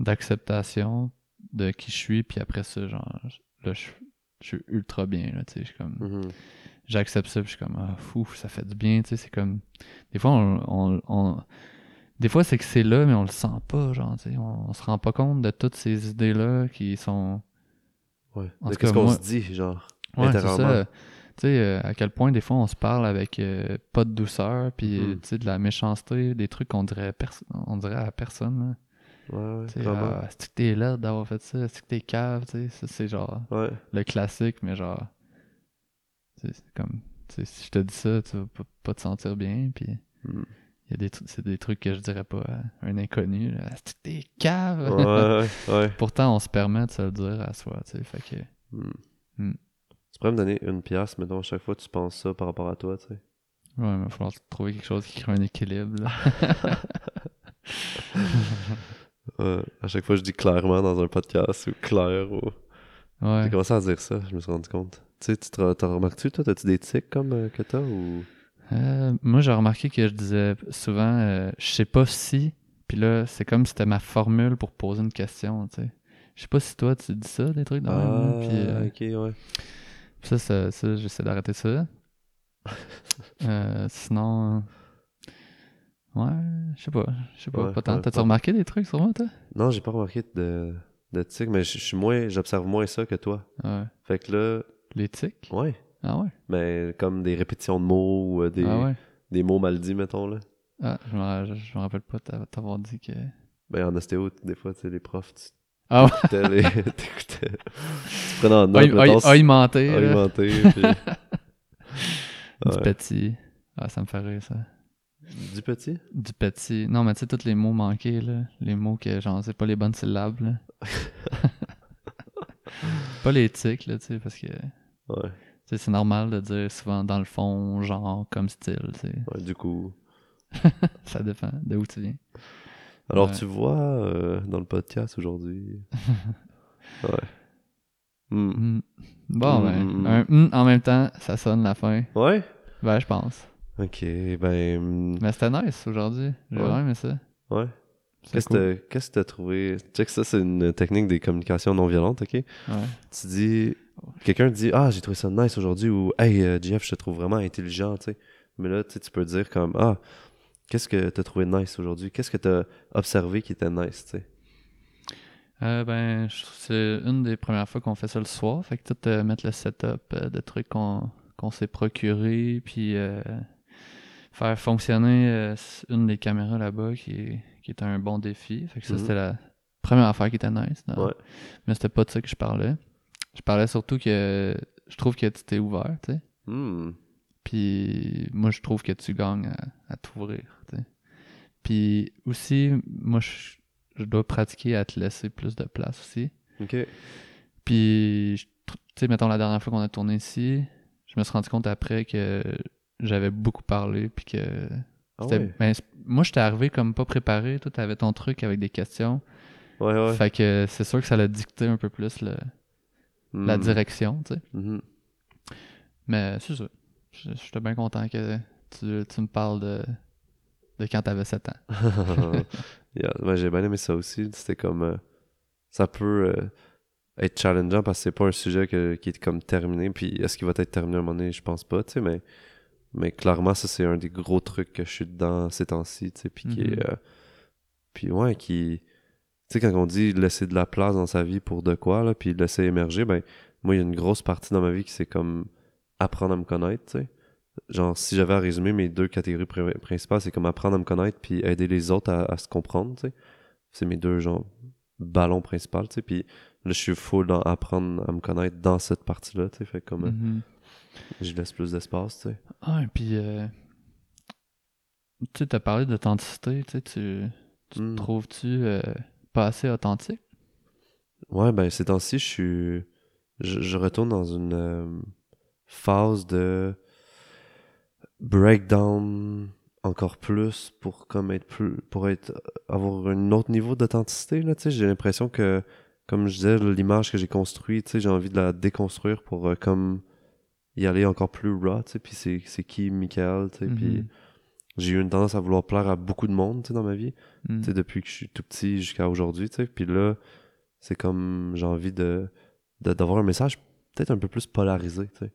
d'acceptation de qui je suis, puis après ça, genre, là, je, je suis ultra bien, là, tu sais, je suis comme Mhm. j'accepte ça, puis je suis comme, ah, fou, ça fait du bien, tu sais, c'est comme, des fois, on, on, on- des fois, c'est que c'est là, mais on le sent pas, genre, tu sais, on, on se rend pas compte de toutes ces idées-là qui sont, Ouais. En De tout qu'est-ce qu'on se dit, genre. ouais, c'est ça, tu sais, euh, à quel point, des fois, on se parle avec euh, pas de douceur, puis, Mhm. tu sais, de la méchanceté, des trucs qu'on dirait, on dirait à personne, là. Ouais, ouais, sais, clairement. ah, est-ce que t'es là d'avoir fait ça, est-ce que t'es cave, tu sais, c'est genre, Ouais. le classique, mais genre, c'est comme, si je te dis ça, tu vas pas, te sentir bien, puis Mhm. Il y a des trucs, c'est des trucs que je dirais pas à un inconnu, là, Est-ce que t'es cave. Ouais, ouais, ouais. Pourtant, on se permet de se le dire à soi, tu sais, fait que, Mhm. Mm. Tu pourrais me donner une pièce, mettons, à chaque fois que tu penses ça par rapport à toi, tu sais. ouais, il va falloir trouver quelque chose qui crée un équilibre, là. Ouais, à chaque fois, je dis clairement dans un podcast ou clair ou. Ouais. J'ai commencé à dire ça, je me suis rendu compte. Tu sais, tu te- t'as remarqué, toi, t'as-tu des tics comme euh, que t'as ou. Euh, moi, j'ai remarqué que je disais souvent, euh, je sais pas si, puis là, c'est comme si c'était ma formule pour poser une question, tu sais. Je sais pas si toi, tu dis ça, des trucs de même, Ah, là, puis euh, ok, ouais. ça, ça, ça, j'essaie d'arrêter ça. Euh, sinon, ouais, je sais pas, je sais pas, Ouais, pas tant. T'as-tu remarqué des trucs sur moi, toi? Non, j'ai pas remarqué de, de tics, mais je je suis moins. J'observe moins ça que toi. Ouais. Fait que là, Les tics? ouais. Ah ouais? Mais comme des répétitions de mots ou euh, des, Ah ouais? des mots mal dits, mettons, là. Ah, je me, je me rappelle pas t'a- t'avoir dit que... Ben, en ostéo, des fois, tu sais, les profs, tu Ah ouais? t'écoutais les. t'écoutais. Tu prenais en note, menté, puis. Du Ouais. petit. Ah, ça me fait rire, ça. Du petit? Du petit. Non, mais tu sais, tous les mots manqués, là. Les mots que, genre, c'est pas les bonnes syllabes, là. pas les tics, là, tu sais, parce que... Ouais. C'est normal de dire souvent dans le fond, genre, comme style, ouais du coup. Ça dépend de où tu viens. Alors, Ouais. tu vois, euh, dans le podcast aujourd'hui. ouais. Hmm. Hmm. Bon, Mm, ben, mm. un hmm en même temps, ça sonne la fin. Ouais? Ben, je pense. Ok, ben. hmm, Mais c'était nice aujourd'hui. J'ai Ouais. aimé ça. Ouais. Qu'est-ce cool. que que t'as trouvé? Tu sais que ça, c'est une technique des communications non violentes, ok? Ouais. Tu dis. Quelqu'un te dit Ah, j'ai trouvé ça nice aujourd'hui ou Hey, euh, Jeff, je te trouve vraiment intelligent, tu sais. Mais là, tu peux dire comme Ah, qu'est-ce que t'as trouvé nice aujourd'hui? Qu'est-ce que t'as observé qui était nice, tu sais? Euh, ben, je trouve que c'est une des premières fois qu'on fait ça le soir. Fait que tout euh, mettre le setup euh, de trucs qu'on qu'on s'est procuré, puis euh, faire fonctionner euh, une des caméras là-bas qui est, qui était un bon défi. Fait que ça, Mhm. c'était la première affaire qui était nice. non? Ouais. Mais c'était pas de ça que je parlais. Je parlais surtout que je trouve que tu t'es ouvert, tu sais. Hmm. Puis moi, je trouve que tu gagnes à, à t'ouvrir, tu sais. Puis aussi, moi, je, je dois pratiquer à te laisser plus de place aussi. Ok. Puis, tu sais, mettons, la dernière fois qu'on a tourné ici, je me suis rendu compte après que j'avais beaucoup parlé, puis que... Ouais. ben, moi, j'étais arrivé comme pas préparé. Toi, t'avais ton truc avec des questions. Ouais, ouais. Fait que c'est sûr que ça l'a dicté un peu plus le- la Hmm. direction, tu sais. Mhm. Mais c'est ça. Je- J'étais bien content que tu, tu me parles de, de quand t'avais 7 ans. Yeah, ouais, j'ai bien aimé ça aussi. C'était comme. euh, ça peut euh, être challengeant parce que c'est pas un sujet que- qui est comme terminé. Puis est-ce qu'il va être terminé à un moment donné? Je pense pas, tu sais, mais, mais clairement, ça, c'est un des gros trucs que je suis dedans ces temps-ci, tu sais. Puis qui est. Mhm. euh, puis ouais, qui. Tu sais, quand on dit laisser de la place dans sa vie pour de quoi, là, puis laisser émerger, ben, moi, il y a une grosse partie dans ma vie qui c'est comme apprendre à me connaître, tu sais. Genre, si j'avais à résumer mes deux catégories pri- principales, c'est comme apprendre à me connaître puis aider les autres à, à se comprendre, tu sais. C'est mes deux, genre, ballons principaux, tu sais. Puis là, je suis full dans apprendre à me connaître dans cette partie-là, tu sais. Fait comme, Mhm. je laisse plus d'espace, tu sais. Ah, et puis, euh, tu sais, t'as parlé d'authenticité, tu sais, tu, tu Mm. trouves-tu euh, pas assez authentique? Ouais, ben, ces temps-ci, je suis. Je, je retourne dans une euh, phase de breakdown encore plus pour comme être plus pour être avoir un autre niveau d'authenticité là tu sais j'ai l'impression que comme je disais l'image que j'ai construite tu sais j'ai envie de la déconstruire pour euh, comme y aller encore plus raw tu sais puis c'est qui Michael tu sais puis Mhm. J'ai eu une tendance à vouloir plaire à beaucoup de monde tu sais dans ma vie Mm. tu sais, depuis que je suis tout petit jusqu'à aujourd'hui, tu sais. Puis là, c'est comme j'ai envie de d'avoir un message peut-être un peu plus polarisé, tu sais.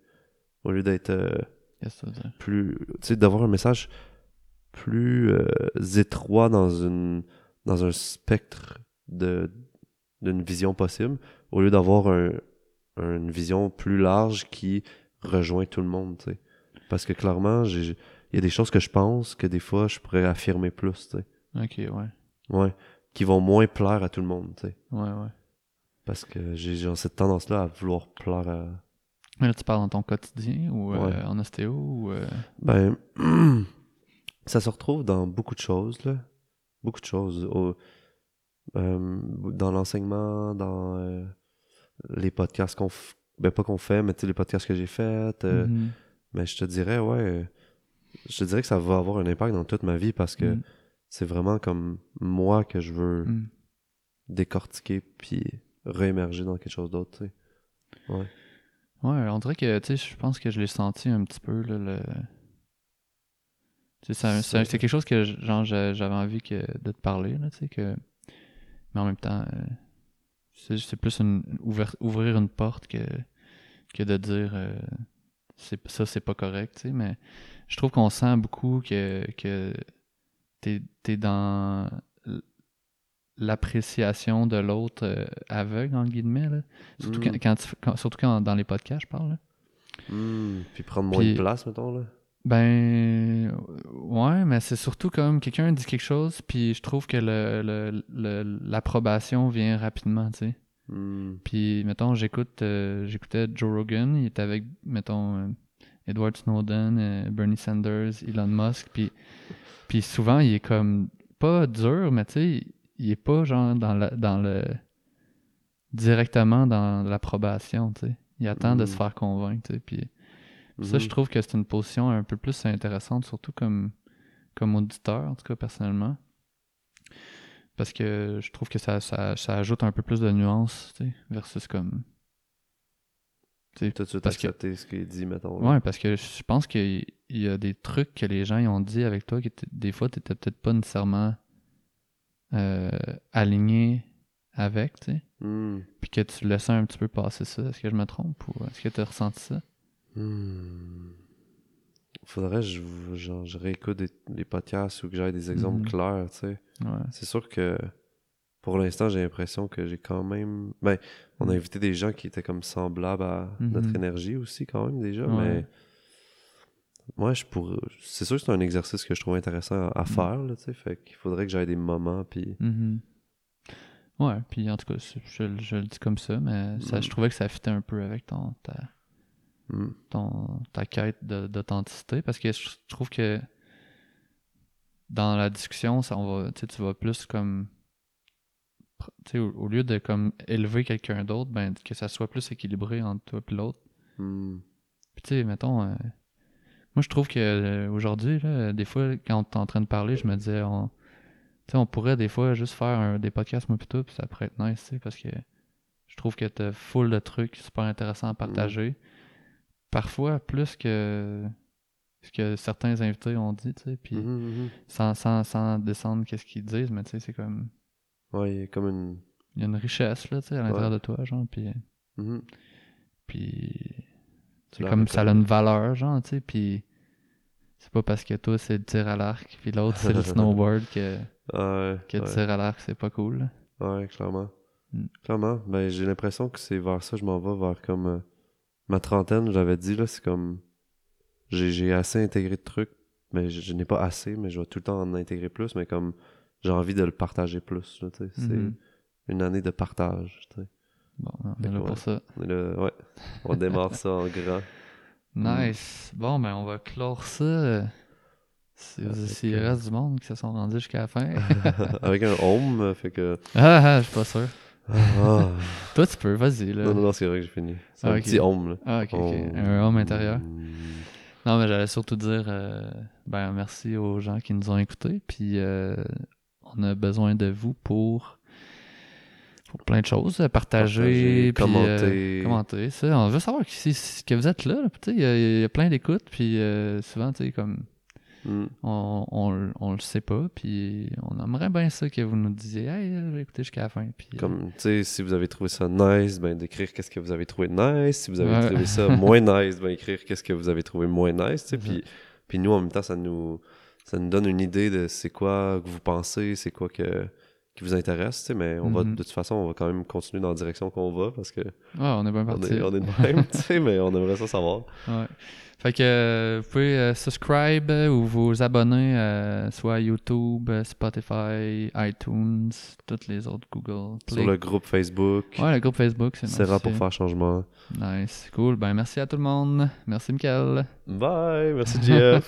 Au lieu d'être euh, dire? plus tu sais d'avoir un message plus euh, étroit dans une dans un spectre de d'une vision possible au lieu d'avoir un, une vision plus large qui rejoint tout le monde, tu sais. Parce que clairement, j'ai il y a des choses que je pense que des fois je pourrais affirmer plus, tu sais. Ok, ouais. Ouais, qui vont moins plaire à tout le monde, tu sais. Ouais, ouais. Parce que j'ai cette tendance-là à vouloir plaire à. Mais là, tu parles dans ton quotidien ou euh, Ouais. en ostéo ou. euh, Ben, ça se retrouve dans beaucoup de choses, là. Beaucoup de choses. Au- euh, dans l'enseignement, dans les podcasts qu'on f- Ben, pas qu'on fait, mais tu sais, les podcasts que j'ai faits. euh, mhm. Mais je te dirais, ouais. Je dirais que ça va avoir un impact dans toute ma vie parce que Mm. c'est vraiment comme moi que je veux Mm. décortiquer puis réémerger dans quelque chose d'autre, tu sais. Ouais. Ouais, on dirait que, tu sais, je pense que je l'ai senti un petit peu, là, le... Tu sais, c'est quelque chose que, genre, j'a- j'avais envie que, de te parler, là, tu sais, que... Mais en même temps, euh, c'est plus une, ouvert- ouvrir une porte que, que de dire euh, c'est ça, c'est pas correct, tu sais, mais je trouve qu'on sent beaucoup que, que t'es es dans l'appréciation de l'autre euh, aveugle, en guillemets, là. Surtout, Mm. quand, quand tu- quand- surtout quand dans les podcasts, je parle. là. Hmm, Puis prendre moins Puis- de place, mettons, là. Ben, ouais, mais c'est surtout comme quelqu'un dit quelque chose, puis je trouve que le- le- le- l'approbation vient rapidement, tu sais. Hmm. Puis, mettons, j'écoute, euh, j'écoutais Joe Rogan, il était avec, mettons, Edward Snowden, euh, Bernie Sanders, Elon Musk, puis, puis souvent, il est comme, pas dur, mais tu sais, il est pas genre dans, la, dans le, directement dans l'approbation, tu sais. Il attend de Mm. se faire convaincre, tu sais, puis ça, je Mhm. trouve que c'est une position un peu plus intéressante, surtout comme, comme auditeur, en tout cas, personnellement. Parce que je trouve que ça, ça, ça ajoute un peu plus de nuances, tu sais, versus comme... tu sais, Tout de suite parce que- accepter ce qu'il dit, mettons. là? Ouais, parce que je pense qu'il y a des trucs que les gens ils ont dit avec toi qui étaient- des fois, t'étais peut-être pas nécessairement euh, aligné avec, tu sais. Hmm. Puis que tu laissais un petit peu passer ça. Est-ce que je me trompe ou est-ce que tu as ressenti ça? Hmm. Faudrait que je, genre, je réécoute des, des podcasts ou que j'aille des exemples Mhm. clairs, tu sais. Ouais. C'est sûr que pour l'instant, j'ai l'impression que j'ai quand même. Ben, on a Mhm. invité des gens qui étaient comme semblables à Mhm. notre énergie aussi, quand même, déjà, Ouais. mais moi, je pourrais. C'est sûr que c'est un exercice que je trouve intéressant à, à faire, là, tu sais. Fait qu'il faudrait que j'aille des moments, puis. Mhm. Ouais, puis en tout cas, je, je le dis comme ça, mais ça, Mm. je trouvais que ça fitait un peu avec ton, ta, ton, ta quête d'authenticité parce que je trouve que dans la discussion, ça, on va, tu vas plus comme. Au, au lieu de comme élever quelqu'un d'autre, ben, que ça soit plus équilibré entre toi et l'autre. Hmm. Puis tu sais, mettons, euh, moi je trouve que euh, aujourd'hui, là, des fois, quand on est en train de parler, je me disais, on, on pourrait des fois juste faire un- des podcasts, moi plutôt, puis ça pourrait être nice, parce que je trouve que t'as full de trucs super intéressants à partager. Parfois, plus que ce que certains invités ont dit, tu sais, puis Mhm, mhm. sans, sans, sans descendre qu'est-ce qu'ils disent, mais tu sais, c'est comme, Ouais, il y a comme une. il y a une richesse, là, tu sais, à l'intérieur de toi, genre, puis... Mhm. Puis c'est comme ça a une valeur, genre, tu sais, puis c'est pas parce que toi c'est le tir à l'arc, puis l'autre c'est le snowboard que, Ouais, que le tir à l'arc c'est pas cool. là. Ouais, clairement. Mm. Clairement. Ben, j'ai l'impression que c'est vers ça, je m'en vais vers comme euh, ma trentaine, j'avais dit, là, c'est comme. J'ai j'ai assez intégré de trucs, mais je, je n'ai pas assez, mais je vais tout le temps en intégrer plus, mais comme j'ai envie de le partager plus, là. C'est Mhm. une année de partage. Bon, on est là pour ça. On est là, ouais. On démarre ça en grand. Nice. Bon, ben on va clore ça. S'il euh, reste du monde qui se sont rendus jusqu'à la fin. Avec un home, fait que. ah, ah, je suis pas sûr. Ah. Toi tu peux, vas-y là. non, non, non, c'est vrai que j'ai fini. C'est Ah, un petit home, là. Ah, ok, ok. Home. Un homme intérieur. Mm. Non, mais j'allais surtout dire euh, ben merci aux gens qui nous ont écoutés. Puis euh, on a besoin de vous pour, pour plein de choses. euh, Partager, Partager, puis, commenter. euh, commenter. Ça. On veut savoir que, vous êtes là. Il y, a- il y a plein d'écoutes. Puis euh, souvent, tu sais, comme Mm. on, on, on le sait pas. Puis on aimerait bien ça que vous nous disiez Hey, écouté jusqu'à la fin. Puis, Comme, tu sais, si vous avez trouvé ça nice, ben d'écrire qu'est-ce que vous avez trouvé nice. Si vous avez Ouais. trouvé ça moins nice, ben écrire qu'est-ce que vous avez trouvé moins nice, tu sais. Puis, puis nous, en même temps, ça nous, ça nous donne une idée de c'est quoi que vous pensez, c'est quoi que, qui vous intéresse, tu sais. Mais on va, Mhm. de toute façon, on va quand même continuer dans la direction qu'on va parce que ouais, on est bien on parti. est, on est de même, tu sais, mais on aimerait ça savoir. Ouais. Fait que euh, vous pouvez euh, subscribe ou vous abonner euh, soit à YouTube, euh, Spotify, iTunes, toutes les autres Google Play. Sur le groupe Facebook, Ouais, le groupe Facebook, c'est c'est rare pour faire changement. Nice, cool. Ben merci à tout le monde. Merci Michael. Bye! Merci, JF!